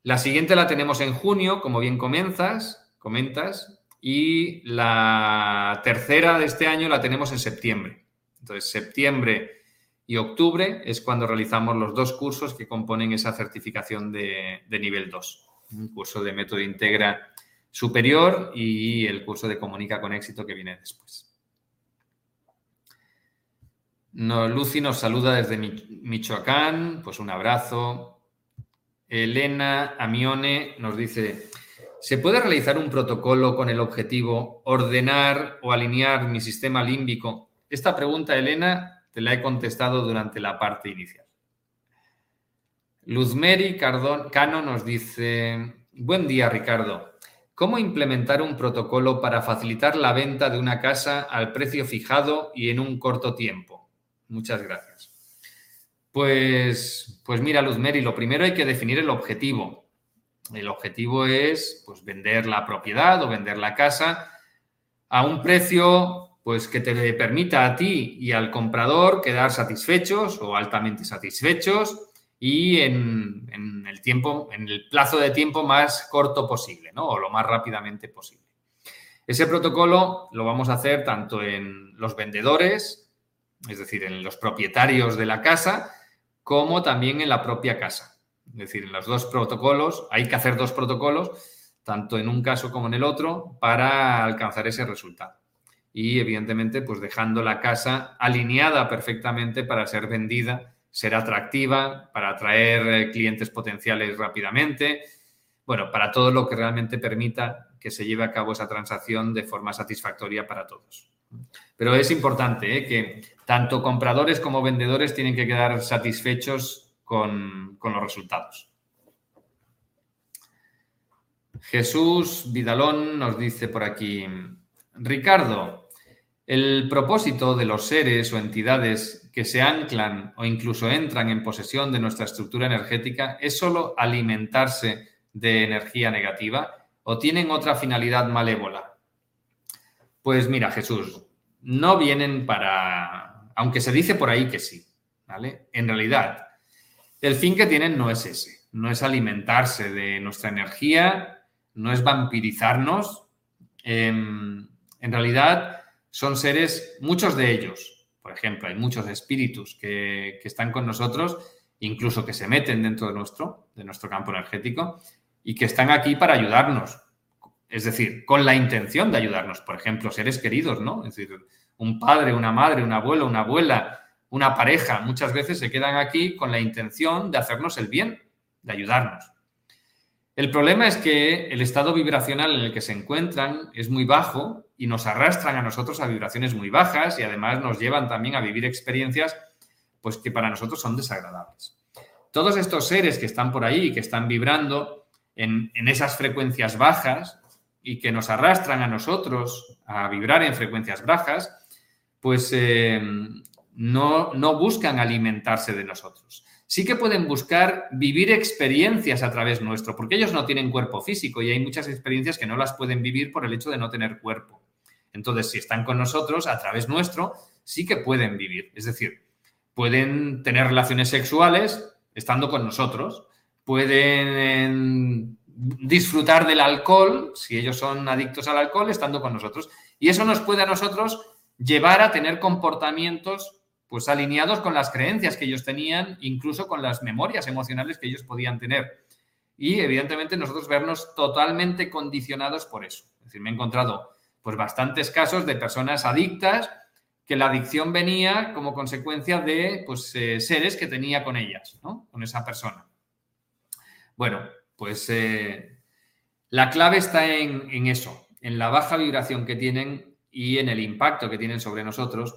La siguiente la tenemos en junio, como bien comienzas, comentas, y la tercera de este año la tenemos en septiembre. Entonces, septiembre y octubre es cuando realizamos los dos cursos que componen esa certificación de, nivel 2. Un curso de método integra superior y el curso de comunica con éxito que viene después. No, Lucy nos saluda desde Michoacán, pues un abrazo. Elena Amione nos dice, ¿se puede realizar un protocolo con el objetivo ordenar o alinear mi sistema límbico? Esta pregunta, Elena, te la he contestado durante la parte inicial. Luzmeri Cano nos dice, buen día Ricardo, ¿cómo implementar un protocolo para facilitar la venta de una casa al precio fijado y en un corto tiempo? Muchas gracias. Pues, pues mira, Luzmeri, lo primero hay que definir el objetivo. El objetivo es pues, vender la propiedad o vender la casa a un precio pues que te permita a ti y al comprador quedar satisfechos o altamente satisfechos y en, el tiempo, en el plazo de tiempo más corto posible, ¿no? O lo más rápidamente posible. Ese protocolo lo vamos a hacer tanto en los vendedores, es decir, en los propietarios de la casa, como también en la propia casa. Es decir, en los dos protocolos, hay que hacer dos protocolos, tanto en un caso como en el otro, para alcanzar ese resultado y evidentemente pues dejando la casa alineada perfectamente para ser vendida, ser atractiva, para atraer eh, clientes potenciales rápidamente, bueno, para todo lo que realmente permita que se lleve a cabo esa transacción de forma satisfactoria para todos. Pero es importante ¿eh? que tanto compradores como vendedores tienen que quedar satisfechos con, con los resultados. Jesús Vidalón nos dice por aquí, Ricardo, el propósito de los seres o entidades que se anclan o incluso entran en posesión de nuestra estructura energética es solo alimentarse de energía negativa o tienen otra finalidad malévola. Pues mira, Jesús, no vienen para, aunque se dice por ahí que sí, ¿vale? En realidad, el fin que tienen no es ese, no es alimentarse de nuestra energía, no es vampirizarnos. Em, en realidad, son seres, muchos de ellos, por ejemplo, hay muchos espíritus que, están con nosotros, incluso que se meten dentro de nuestro, de nuestro campo energético, y que están aquí para ayudarnos. Es decir, con la intención de ayudarnos. Por ejemplo, seres queridos, ¿no? Es decir, un padre, una madre, un abuelo, una abuela, una pareja, muchas veces se quedan aquí con la intención de hacernos el bien, de ayudarnos. El problema es que el estado vibracional en el que se encuentran es muy bajo y nos arrastran a nosotros a vibraciones muy bajas y además nos llevan también a vivir experiencias pues que para nosotros son desagradables. todos estos seres que están por ahí, que están vibrando en, esas frecuencias bajas y que nos arrastran a nosotros a vibrar en frecuencias bajas, pues eh, no, no buscan alimentarse de nosotros. Sí que pueden buscar vivir experiencias a través nuestro, porque ellos no tienen cuerpo físico y hay muchas experiencias que no las pueden vivir por el hecho de no tener cuerpo. Entonces, si están con nosotros a través nuestro, sí que pueden vivir. Es decir, pueden tener relaciones sexuales estando con nosotros, pueden disfrutar del alcohol, si ellos son adictos al alcohol, estando con nosotros. Y eso nos puede a nosotros llevar a tener comportamientos pues alineados con las creencias que ellos tenían, incluso con las memorias emocionales que ellos podían tener. Y evidentemente nosotros vernos totalmente condicionados por eso. Es decir, me he encontrado pues bastantes casos de personas adictas que la adicción venía como consecuencia de pues, eh, seres que tenía con ellas, ¿no? Con esa persona. Bueno, pues eh, la clave está en, eso, en la baja vibración que tienen y en el impacto que tienen sobre nosotros,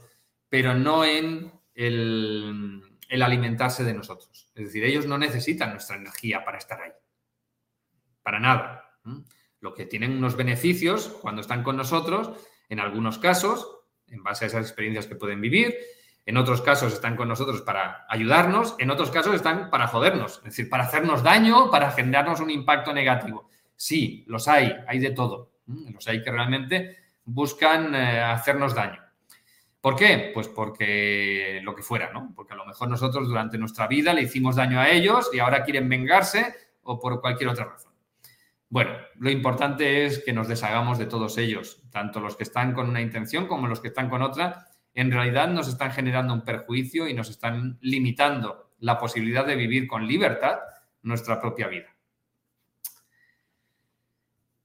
pero no en el, el alimentarse de nosotros. Es decir, ellos no necesitan nuestra energía para estar ahí. Para nada. Lo que tienen unos beneficios cuando están con nosotros, en algunos casos, en base a esas experiencias que pueden vivir. En otros casos están con nosotros para ayudarnos, en otros casos están para jodernos, es decir, para hacernos daño, para generarnos un impacto negativo. Sí, los hay, hay de todo. Los hay que realmente buscan eh, hacernos daño. ¿Por qué? Pues porque lo que fuera, ¿no? Porque a lo mejor nosotros durante nuestra vida le hicimos daño a ellos y ahora quieren vengarse o por cualquier otra razón. Bueno, lo importante es que nos deshagamos de todos ellos, tanto los que están con una intención como los que están con otra. En realidad nos están generando un perjuicio y nos están limitando la posibilidad de vivir con libertad nuestra propia vida.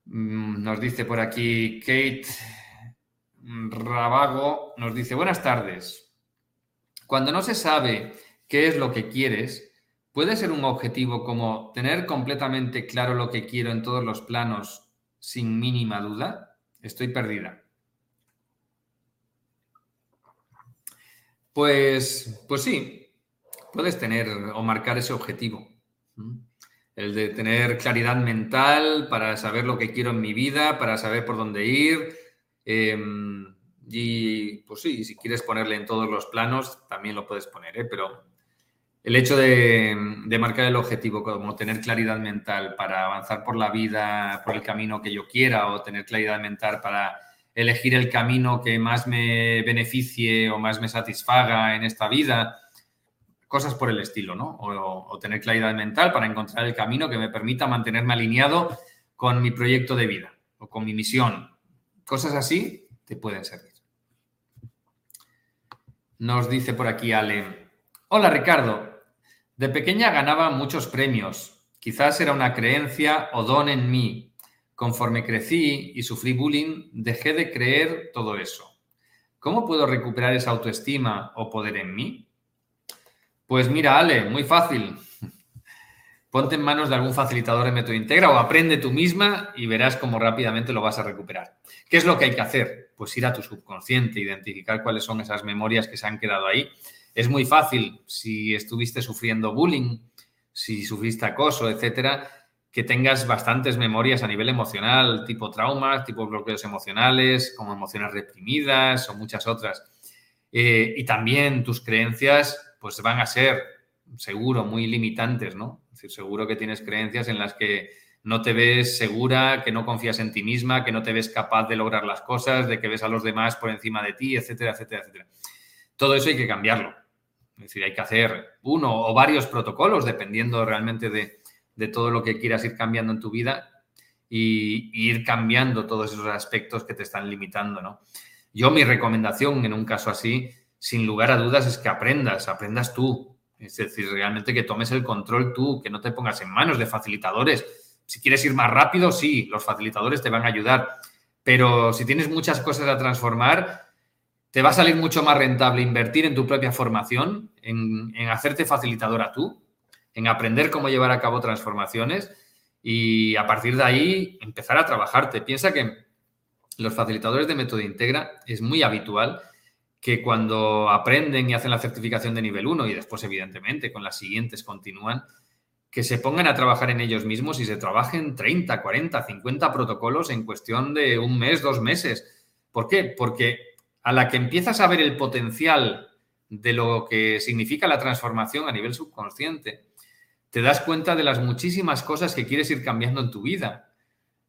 Mm, nos dice por aquí Kate Rabago, nos dice, buenas tardes. Cuando no se sabe qué es lo que quieres, ¿Puede ser un objetivo como tener completamente claro lo que quiero en todos los planos sin mínima duda? Estoy perdida. Pues, pues sí, puedes tener o marcar ese objetivo. El de tener claridad mental para saber lo que quiero en mi vida, para saber por dónde ir. Em, y pues sí, si quieres ponerle en todos los planos, también lo puedes poner, ¿eh? pero el hecho de, marcar el objetivo como tener claridad mental para avanzar por la vida, por el camino que yo quiera, o tener claridad mental para elegir el camino que más me beneficie o más me satisfaga en esta vida, cosas por el estilo, ¿no? O, tener claridad mental para encontrar el camino que me permita mantenerme alineado con mi proyecto de vida o con mi misión. Cosas así te pueden servir. Nos dice por aquí Ale. Hola Ricardo, de pequeña ganaba muchos premios. Quizás era una creencia o don en mí. Conforme crecí y sufrí bullying, dejé de creer todo eso. ¿Cómo puedo recuperar esa autoestima o poder en mí? Pues mira, Ale, muy fácil. (laughs) Ponte en manos de algún facilitador de método integra o aprende tú misma y verás cómo rápidamente lo vas a recuperar. ¿Qué es lo que hay que hacer? Pues ir a tu subconsciente, identificar cuáles son esas memorias que se han quedado ahí es muy fácil, si estuviste sufriendo bullying, si sufriste acoso, etcétera, que tengas bastantes memorias a nivel emocional, tipo traumas, tipo bloqueos emocionales, como emociones reprimidas o muchas otras. Eh, y también tus creencias, pues van a ser, seguro, muy limitantes, ¿no? Es decir, seguro que tienes creencias en las que no te ves segura, que no confías en ti misma, que no te ves capaz de lograr las cosas, de que ves a los demás por encima de ti, etcétera, etcétera, etcétera. Todo eso hay que cambiarlo. Es decir, hay que hacer uno o varios protocolos dependiendo realmente de, todo lo que quieras ir cambiando en tu vida y, ir cambiando todos esos aspectos que te están limitando, ¿no? Yo mi recomendación en un caso así, sin lugar a dudas, es que aprendas, aprendas tú. Es decir, realmente que tomes el control tú, que no te pongas en manos de facilitadores. Si quieres ir más rápido, sí, los facilitadores te van a ayudar. Pero si tienes muchas cosas a transformar, te va a salir mucho más rentable invertir en tu propia formación, en, hacerte facilitadora tú, en aprender cómo llevar a cabo transformaciones y a partir de ahí empezar a trabajarte. Piensa que los facilitadores de método integra es muy habitual que cuando aprenden y hacen la certificación de nivel 1 y después, evidentemente, con las siguientes continúan, que se pongan a trabajar en ellos mismos y se trabajen 30, 40, 50 protocolos en cuestión de un mes, dos meses. ¿Por qué? Porque a la que empiezas a ver el potencial de lo que significa la transformación a nivel subconsciente, te das cuenta de las muchísimas cosas que quieres ir cambiando en tu vida.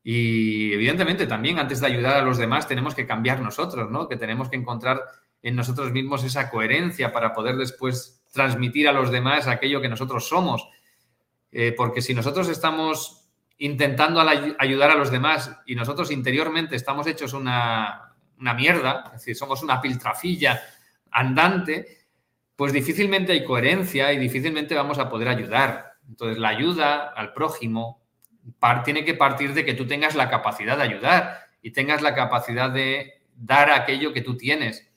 Y evidentemente también antes de ayudar a los demás tenemos que cambiar nosotros, ¿no? Que tenemos que encontrar en nosotros mismos esa coherencia para poder después transmitir a los demás aquello que nosotros somos. Eh, porque si nosotros estamos intentando ayudar a los demás y nosotros interiormente estamos hechos una, una mierda, es decir, somos una piltrafilla andante, pues difícilmente hay coherencia y difícilmente vamos a poder ayudar. Entonces, la ayuda al prójimo tiene que partir de que tú tengas la capacidad de ayudar y tengas la capacidad de dar aquello que tú tienes.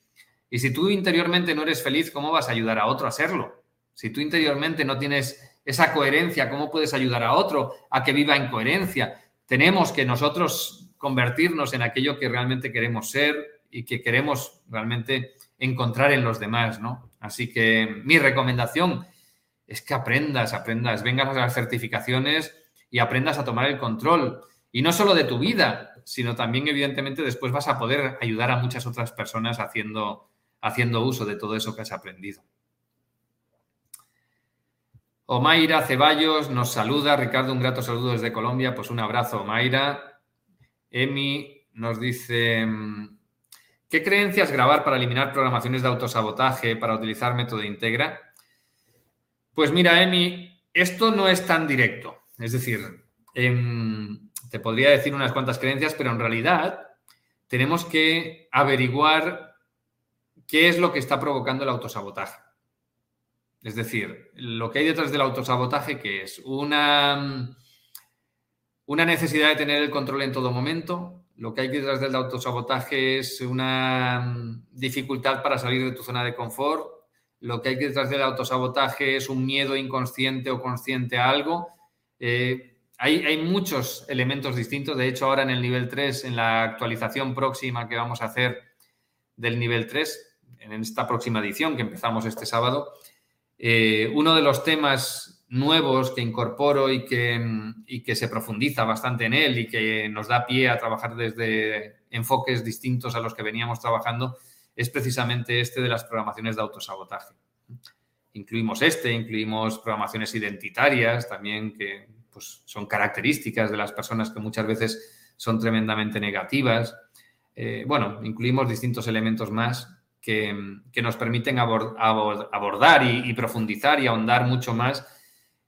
Y si tú interiormente no eres feliz, ¿cómo vas a ayudar a otro a serlo? Si tú interiormente no tienes esa coherencia, ¿cómo puedes ayudar a otro a que viva en coherencia? Tenemos que nosotros convertirnos en aquello que realmente queremos ser y que queremos realmente encontrar en los demás, ¿no? Así que mi recomendación es que aprendas, aprendas, vengas a las certificaciones y aprendas a tomar el control. Y no solo de tu vida, sino también, evidentemente, después vas a poder ayudar a muchas otras personas haciendo, haciendo uso de todo eso que has aprendido. Omaira Ceballos nos saluda. Ricardo, un grato saludo desde Colombia. Pues un abrazo, Omaira. Emi nos dice, ¿qué creencias grabar para eliminar programaciones de autosabotaje, para utilizar método Integra? Pues mira, Emi, esto no es tan directo. Es decir, em, te podría decir unas cuantas creencias, pero en realidad tenemos que averiguar ¿qué es lo que está provocando el autosabotaje? Es decir, lo que hay detrás del autosabotaje, que es una, una necesidad de tener el control en todo momento, lo que hay detrás del autosabotaje es una dificultad para salir de tu zona de confort, lo que hay detrás del autosabotaje es un miedo inconsciente o consciente a algo. Eh, hay, muchos elementos distintos. De hecho, ahora en el nivel 3, en la actualización próxima que vamos a hacer del nivel 3, en esta próxima edición que empezamos este sábado, eh, uno de los temas nuevos que incorporo y que, y que se profundiza bastante en él y que nos da pie a trabajar desde enfoques distintos a los que veníamos trabajando es precisamente este de las programaciones de autosabotaje. Incluimos este, incluimos programaciones identitarias también que pues, son características de las personas que muchas veces son tremendamente negativas. Eh, bueno, incluimos distintos elementos más que, nos permiten abordar y, profundizar y ahondar mucho más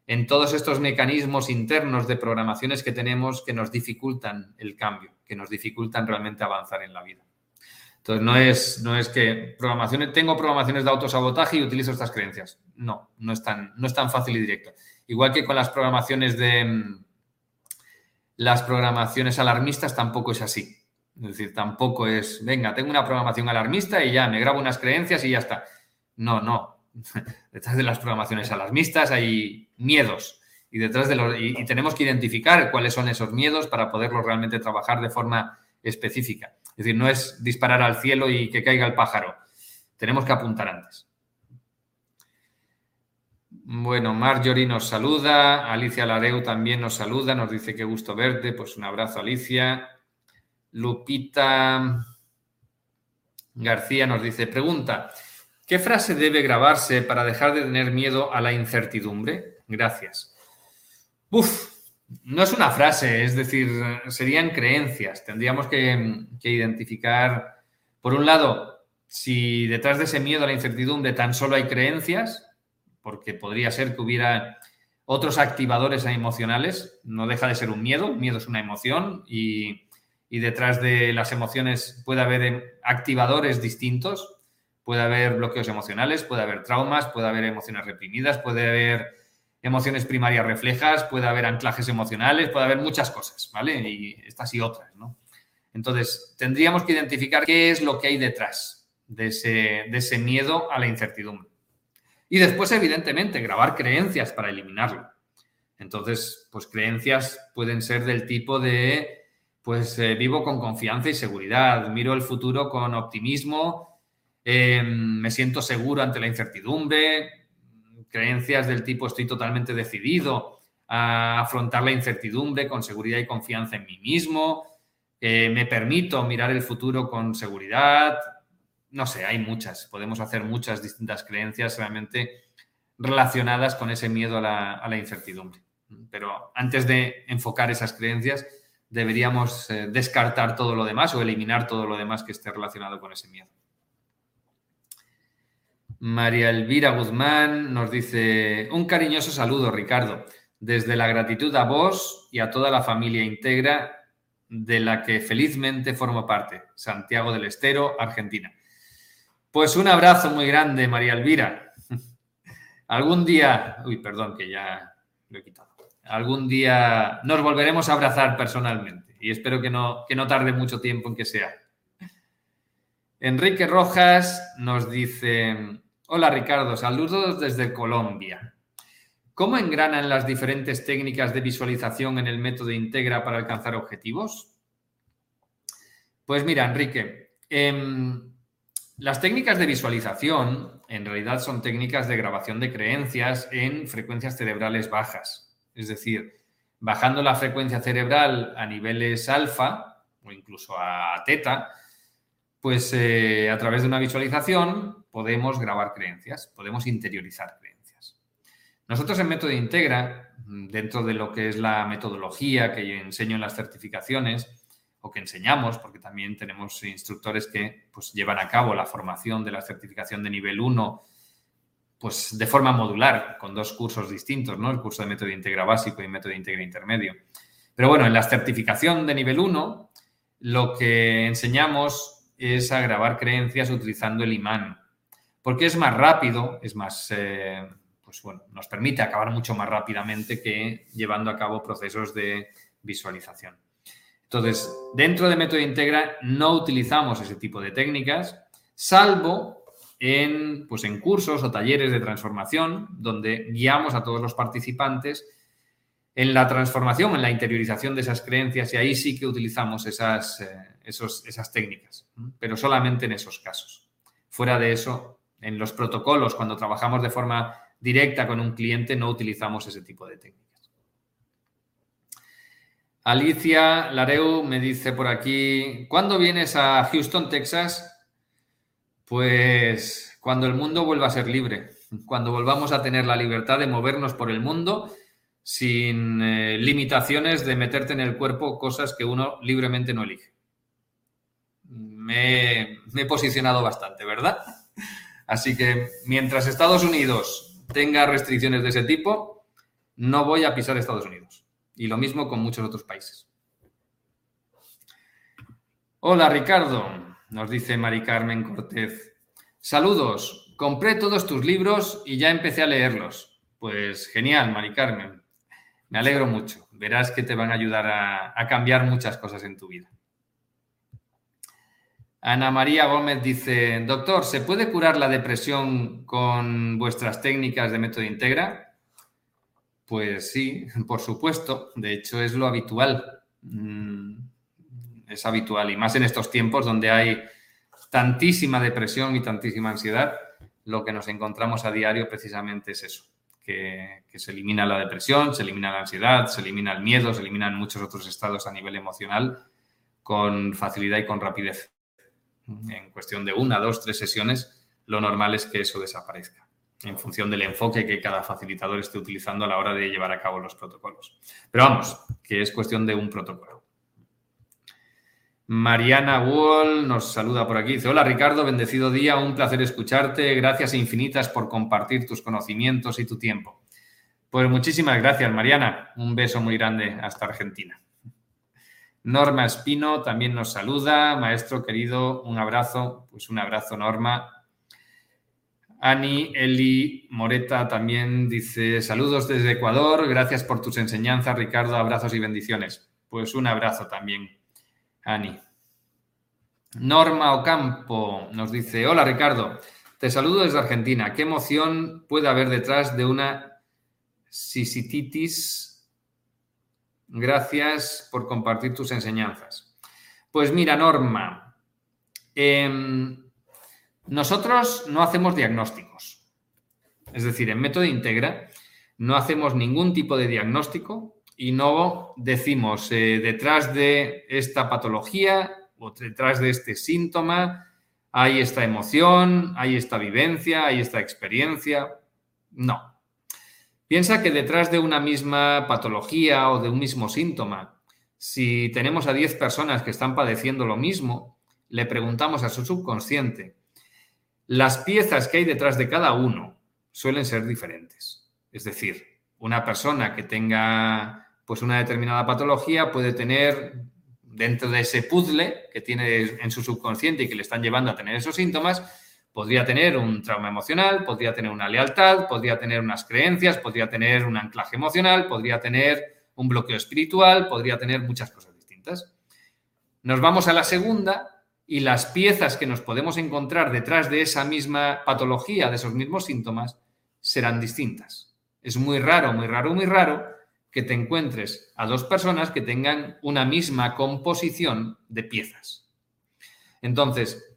en todos estos mecanismos internos de programaciones que tenemos que nos dificultan el cambio, que nos dificultan realmente avanzar en la vida. Entonces, no es, no es que programaciones, tengo programaciones de autosabotaje y utilizo estas creencias. No, no es tan, no es tan fácil y directo. Igual que con las programaciones de las programaciones alarmistas tampoco es así. Es decir, tampoco es, venga, tengo una programación alarmista y ya me grabo unas creencias y ya está. No, no. (laughs) Detrás de las programaciones alarmistas hay miedos y detrás de los, y, tenemos que identificar cuáles son esos miedos para poderlos realmente trabajar de forma específica. Es decir, no es disparar al cielo y que caiga el pájaro. Tenemos que apuntar antes. Bueno, Marjorie nos saluda, Alicia Lareu también nos saluda, nos dice qué gusto verte, pues un abrazo Alicia. Lupita García nos dice, pregunta, ¿qué frase debe grabarse para dejar de tener miedo a la incertidumbre? Gracias. Uf, no es una frase, es decir, serían creencias. Tendríamos que, identificar, por un lado, si detrás de ese miedo a la incertidumbre tan solo hay creencias, porque podría ser que hubiera otros activadores emocionales, no deja de ser un miedo, miedo es una emoción y y detrás de las emociones puede haber em, activadores distintos, puede haber bloqueos emocionales, puede haber traumas, puede haber emociones reprimidas, puede haber emociones primarias reflejas, puede haber anclajes emocionales, puede haber muchas cosas, ¿vale? Y estas y otras, ¿no? Entonces, tendríamos que identificar qué es lo que hay detrás de ese, miedo a la incertidumbre. Y después, evidentemente, grabar creencias para eliminarlo. Entonces, pues creencias pueden ser del tipo de pues eh, vivo con confianza y seguridad, miro el futuro con optimismo, Em, me siento seguro ante la incertidumbre, creencias del tipo estoy totalmente decidido a afrontar la incertidumbre con seguridad y confianza en mí mismo, me permito mirar el futuro con seguridad, no sé, hay muchas, podemos hacer muchas distintas creencias realmente relacionadas con ese miedo a la, incertidumbre. Pero antes de enfocar esas creencias, deberíamos eh, descartar todo lo demás o eliminar todo lo demás que esté relacionado con ese miedo. María Elvira Guzmán nos dice, un cariñoso saludo, Ricardo, desde la gratitud a vos y a toda la familia íntegra de la que felizmente formo parte, Santiago del Estero, Argentina. Pues un abrazo muy grande, María Elvira. (laughs) Algún día, uy, perdón, que ya lo he quitado. Algún día nos volveremos a abrazar personalmente y espero que no, que no tarde mucho tiempo en que sea. Enrique Rojas nos dice, hola Ricardo, saludos desde Colombia. ¿Cómo engranan las diferentes técnicas de visualización en el método Integra para alcanzar objetivos? Pues mira, Enrique, em, las técnicas de visualización en realidad son técnicas de grabación de creencias en frecuencias cerebrales bajas. Es decir, bajando la frecuencia cerebral a niveles alfa o incluso a teta, pues eh, a través de una visualización podemos grabar creencias, podemos interiorizar creencias. Nosotros en Método Integra, dentro de lo que es la metodología que enseño en las certificaciones, que enseñamos, porque también tenemos instructores que pues, llevan a cabo la formación de la certificación de nivel 1 pues, de forma modular, con dos cursos distintos, ¿no? el curso de método integra básico y método integra intermedio. Pero bueno, en la certificación de nivel 1 lo que enseñamos es a grabar creencias utilizando el imán, porque es más rápido, es más, eh, pues bueno, nos permite acabar mucho más rápidamente que llevando a cabo procesos de visualización. Entonces, dentro de Método Integra no utilizamos ese tipo de técnicas, salvo en, pues en cursos o talleres de transformación, donde guiamos a todos los participantes en la transformación, en la interiorización de esas creencias, y ahí sí que utilizamos esas, eh, esas técnicas, pero solamente en esos casos. Fuera de eso, en los protocolos, cuando trabajamos de forma directa con un cliente, no utilizamos ese tipo de técnicas. Alicia Lareu me dice por aquí, ¿cuándo vienes a Houston, Texas? Pues cuando el mundo vuelva a ser libre, cuando volvamos a tener la libertad de movernos por el mundo sin eh, limitaciones de meterte en el cuerpo cosas que uno libremente no elige. Me, me he posicionado bastante, ¿verdad? Así que mientras Estados Unidos tenga restricciones de ese tipo, no voy a pisar Estados Unidos. Y lo mismo con muchos otros países. Hola Ricardo, nos dice Mari Carmen Cortez. Saludos, compré todos tus libros y ya empecé a leerlos. Pues genial, Mari Carmen. Me alegro mucho. Verás que te van a ayudar a, a cambiar muchas cosas en tu vida. Ana María Gómez dice, doctor, ¿se puede curar la depresión con vuestras técnicas de método integra? Pues sí, por supuesto. De hecho, es lo habitual. Mm, es habitual. Y más en estos tiempos donde hay tantísima depresión y tantísima ansiedad, lo que nos encontramos a diario precisamente es eso. Que, se elimina la depresión, se elimina la ansiedad, se elimina el miedo, se eliminan muchos otros estados a nivel emocional con facilidad y con rapidez. En cuestión de una, dos, tres sesiones, lo normal es que eso desaparezca en función del enfoque que cada facilitador esté utilizando a la hora de llevar a cabo los protocolos. Pero vamos, que es cuestión de un protocolo. Mariana Wall nos saluda por aquí. Dice, hola Ricardo, bendecido día, un placer escucharte. Gracias infinitas por compartir tus conocimientos y tu tiempo. Pues muchísimas gracias, Mariana. Un beso muy grande hasta Argentina. Norma Espino también nos saluda. Maestro querido, un abrazo. Pues un abrazo, Norma. Ani Eli Moreta también dice saludos desde Ecuador, gracias por tus enseñanzas, Ricardo, abrazos y bendiciones. Pues un abrazo también, Ani. Norma Ocampo nos dice, hola Ricardo, te saludo desde Argentina. ¿Qué emoción puede haber detrás de una sisititis? Gracias por compartir tus enseñanzas. Pues mira, Norma, eh, nosotros no hacemos diagnósticos. Es decir, en método integra no hacemos ningún tipo de diagnóstico y no decimos eh, detrás de esta patología o detrás de este síntoma hay esta emoción, hay esta vivencia, hay esta experiencia. No. Piensa que detrás de una misma patología o de un mismo síntoma, si tenemos a 10 personas que están padeciendo lo mismo, le preguntamos a su subconsciente, las piezas que hay detrás de cada uno suelen ser diferentes. Es decir, una persona que tenga pues una determinada patología puede tener dentro de ese puzzle que tiene en su subconsciente y que le están llevando a tener esos síntomas, podría tener un trauma emocional, podría tener una lealtad, podría tener unas creencias, podría tener un anclaje emocional, podría tener un bloqueo espiritual, podría tener muchas cosas distintas. Nos vamos a la segunda y las piezas que nos podemos encontrar detrás de esa misma patología, de esos mismos síntomas, serán distintas. Es muy raro, muy raro, muy raro que te encuentres a dos personas que tengan una misma composición de piezas. Entonces,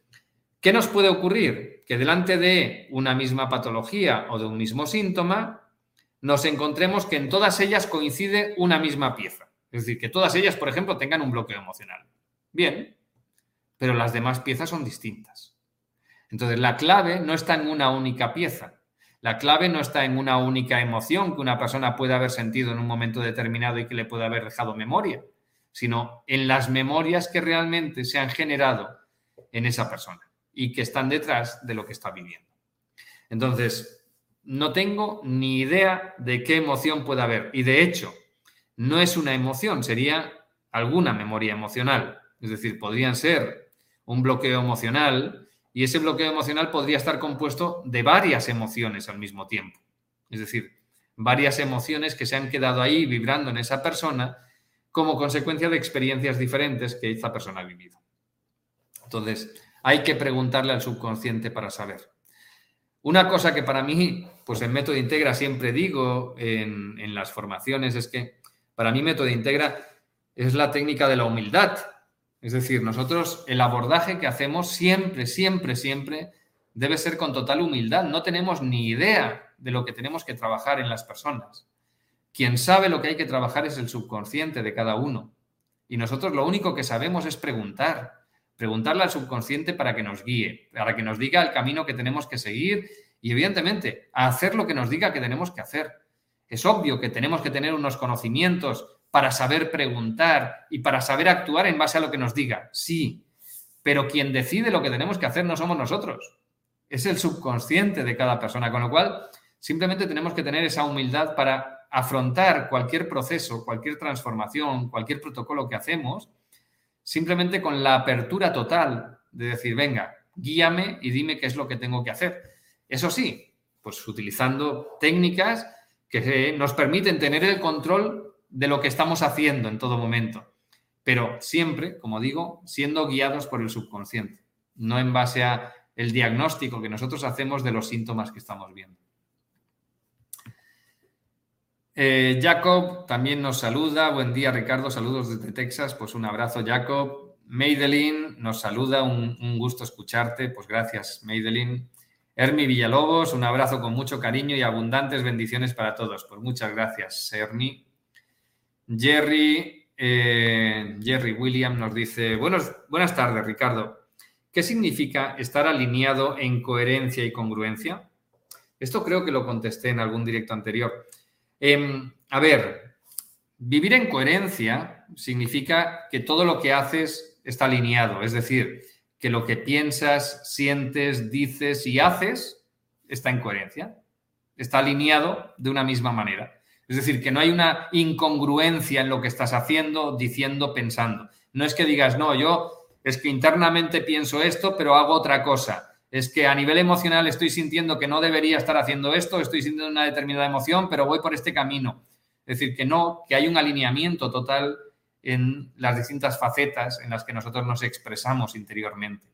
¿qué nos puede ocurrir? Que delante de una misma patología o de un mismo síntoma, nos encontremos que en todas ellas coincide una misma pieza. Es decir, que todas ellas, por ejemplo, tengan un bloqueo emocional. Bien, pero las demás piezas son distintas. Entonces, la clave no está en una única pieza, la clave no está en una única emoción que una persona puede haber sentido en un momento determinado y que le puede haber dejado memoria, sino en las memorias que realmente se han generado en esa persona y que están detrás de lo que está viviendo. Entonces, no tengo ni idea de qué emoción puede haber. Y de hecho, no es una emoción, sería alguna memoria emocional. Es decir, podrían ser un bloqueo emocional, y ese bloqueo emocional podría estar compuesto de varias emociones al mismo tiempo. Es decir, varias emociones que se han quedado ahí vibrando en esa persona como consecuencia de experiencias diferentes que esa persona ha vivido. Entonces, hay que preguntarle al subconsciente para saber. Una cosa que para mí, pues en Método Integra siempre digo en, en las formaciones es que para mí Método Integra es la técnica de la humildad. Es decir, nosotros el abordaje que hacemos siempre, siempre, siempre debe ser con total humildad. No tenemos ni idea de lo que tenemos que trabajar en las personas. Quien sabe lo que hay que trabajar es el subconsciente de cada uno. Y nosotros lo único que sabemos es preguntar, preguntarle al subconsciente para que nos guíe, para que nos diga el camino que tenemos que seguir y evidentemente hacer lo que nos diga que tenemos que hacer. Es obvio que tenemos que tener unos conocimientos para saber preguntar y para saber actuar en base a lo que nos diga. Sí, pero quien decide lo que tenemos que hacer no somos nosotros. Es el subconsciente de cada persona, con lo cual simplemente tenemos que tener esa humildad para afrontar cualquier proceso, cualquier transformación, cualquier protocolo que hacemos, simplemente con la apertura total de decir, venga, guíame y dime qué es lo que tengo que hacer. Eso sí, pues utilizando técnicas que nos permiten tener el control de lo que estamos haciendo en todo momento, pero siempre, como digo, siendo guiados por el subconsciente, no en base a el diagnóstico que nosotros hacemos de los síntomas que estamos viendo. Eh, Jacob también nos saluda. Buen día, Ricardo. Saludos desde Texas. Pues un abrazo, Jacob. Meidelin nos saluda. Un, gusto escucharte. Pues gracias, Meidelin. Hermi Villalobos, un abrazo con mucho cariño y abundantes bendiciones para todos. Pues muchas gracias, Hermi. Jerry, eh, Jerry William nos dice, buenos, buenas tardes, Ricardo. ¿Qué significa estar alineado en coherencia y congruencia? Esto creo que lo contesté en algún directo anterior. Em, a ver, vivir en coherencia significa que todo lo que haces está alineado, es decir, que lo que piensas, sientes, dices y haces está en coherencia, está alineado de una misma manera. Es decir, que no hay una incongruencia en lo que estás haciendo, diciendo, pensando. No es que digas, no, yo es que internamente pienso esto, pero hago otra cosa. Es que a nivel emocional estoy sintiendo que no debería estar haciendo esto, estoy sintiendo una determinada emoción, pero voy por este camino. Es decir, que no, que hay un alineamiento total en las distintas facetas en las que nosotros nos expresamos interiormente.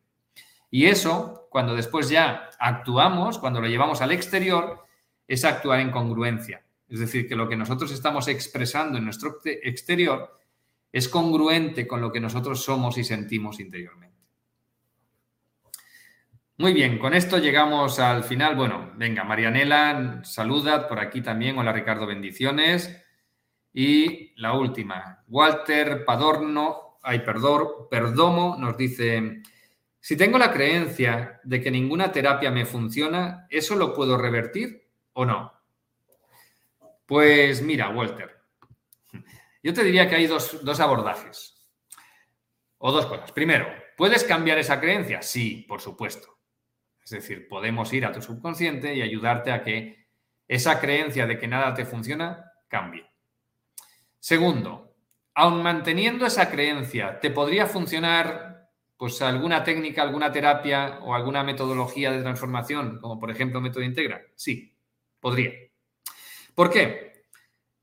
Y eso, cuando después ya actuamos, cuando lo llevamos al exterior, es actuar en congruencia. Es decir, que lo que nosotros estamos expresando en nuestro exterior es congruente con lo que nosotros somos y sentimos interiormente. Muy bien, con esto llegamos al final. Bueno, venga, Marianela, saluda por aquí también. Hola Ricardo, bendiciones. Y la última, Walter Padorno, ay, perdón, Perdomo nos dice, si tengo la creencia de que ninguna terapia me funciona, ¿eso lo puedo revertir o no? Pues mira, Walter, yo te diría que hay dos, dos abordajes o dos cosas. Primero, ¿puedes cambiar esa creencia? Sí, por supuesto. Es decir, podemos ir a tu subconsciente y ayudarte a que esa creencia de que nada te funciona cambie. Segundo, aun manteniendo esa creencia, ¿te podría funcionar pues alguna técnica, alguna terapia o alguna metodología de transformación, como por ejemplo método integra? Sí, podría. ¿Por qué?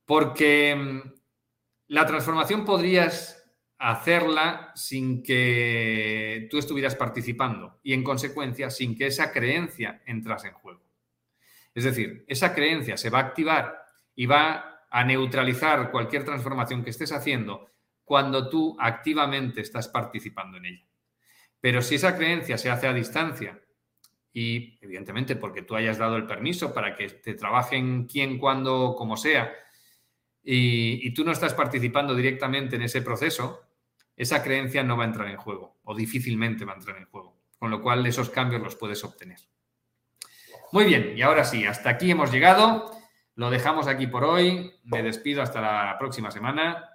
Porque mm, la transformación podrías hacerla sin que tú estuvieras participando y en consecuencia sin que esa creencia entrase en juego. Es decir, esa creencia se va a activar y va a neutralizar cualquier transformación que estés haciendo cuando tú activamente estás participando en ella. Pero si esa creencia se hace a distancia y evidentemente porque tú hayas dado el permiso para que te trabajen quien, cuando, como sea, y, tú no estás participando directamente en ese proceso, esa creencia no va a entrar en juego o difícilmente va a entrar en juego, con lo cual esos cambios los puedes obtener. Muy bien, y ahora sí, hasta aquí hemos llegado. Lo dejamos aquí por hoy. Me despido hasta la próxima semana.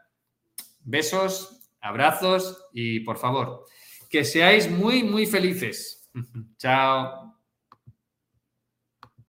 Besos, abrazos y por favor, que seáis muy, muy felices. (laughs) Chao.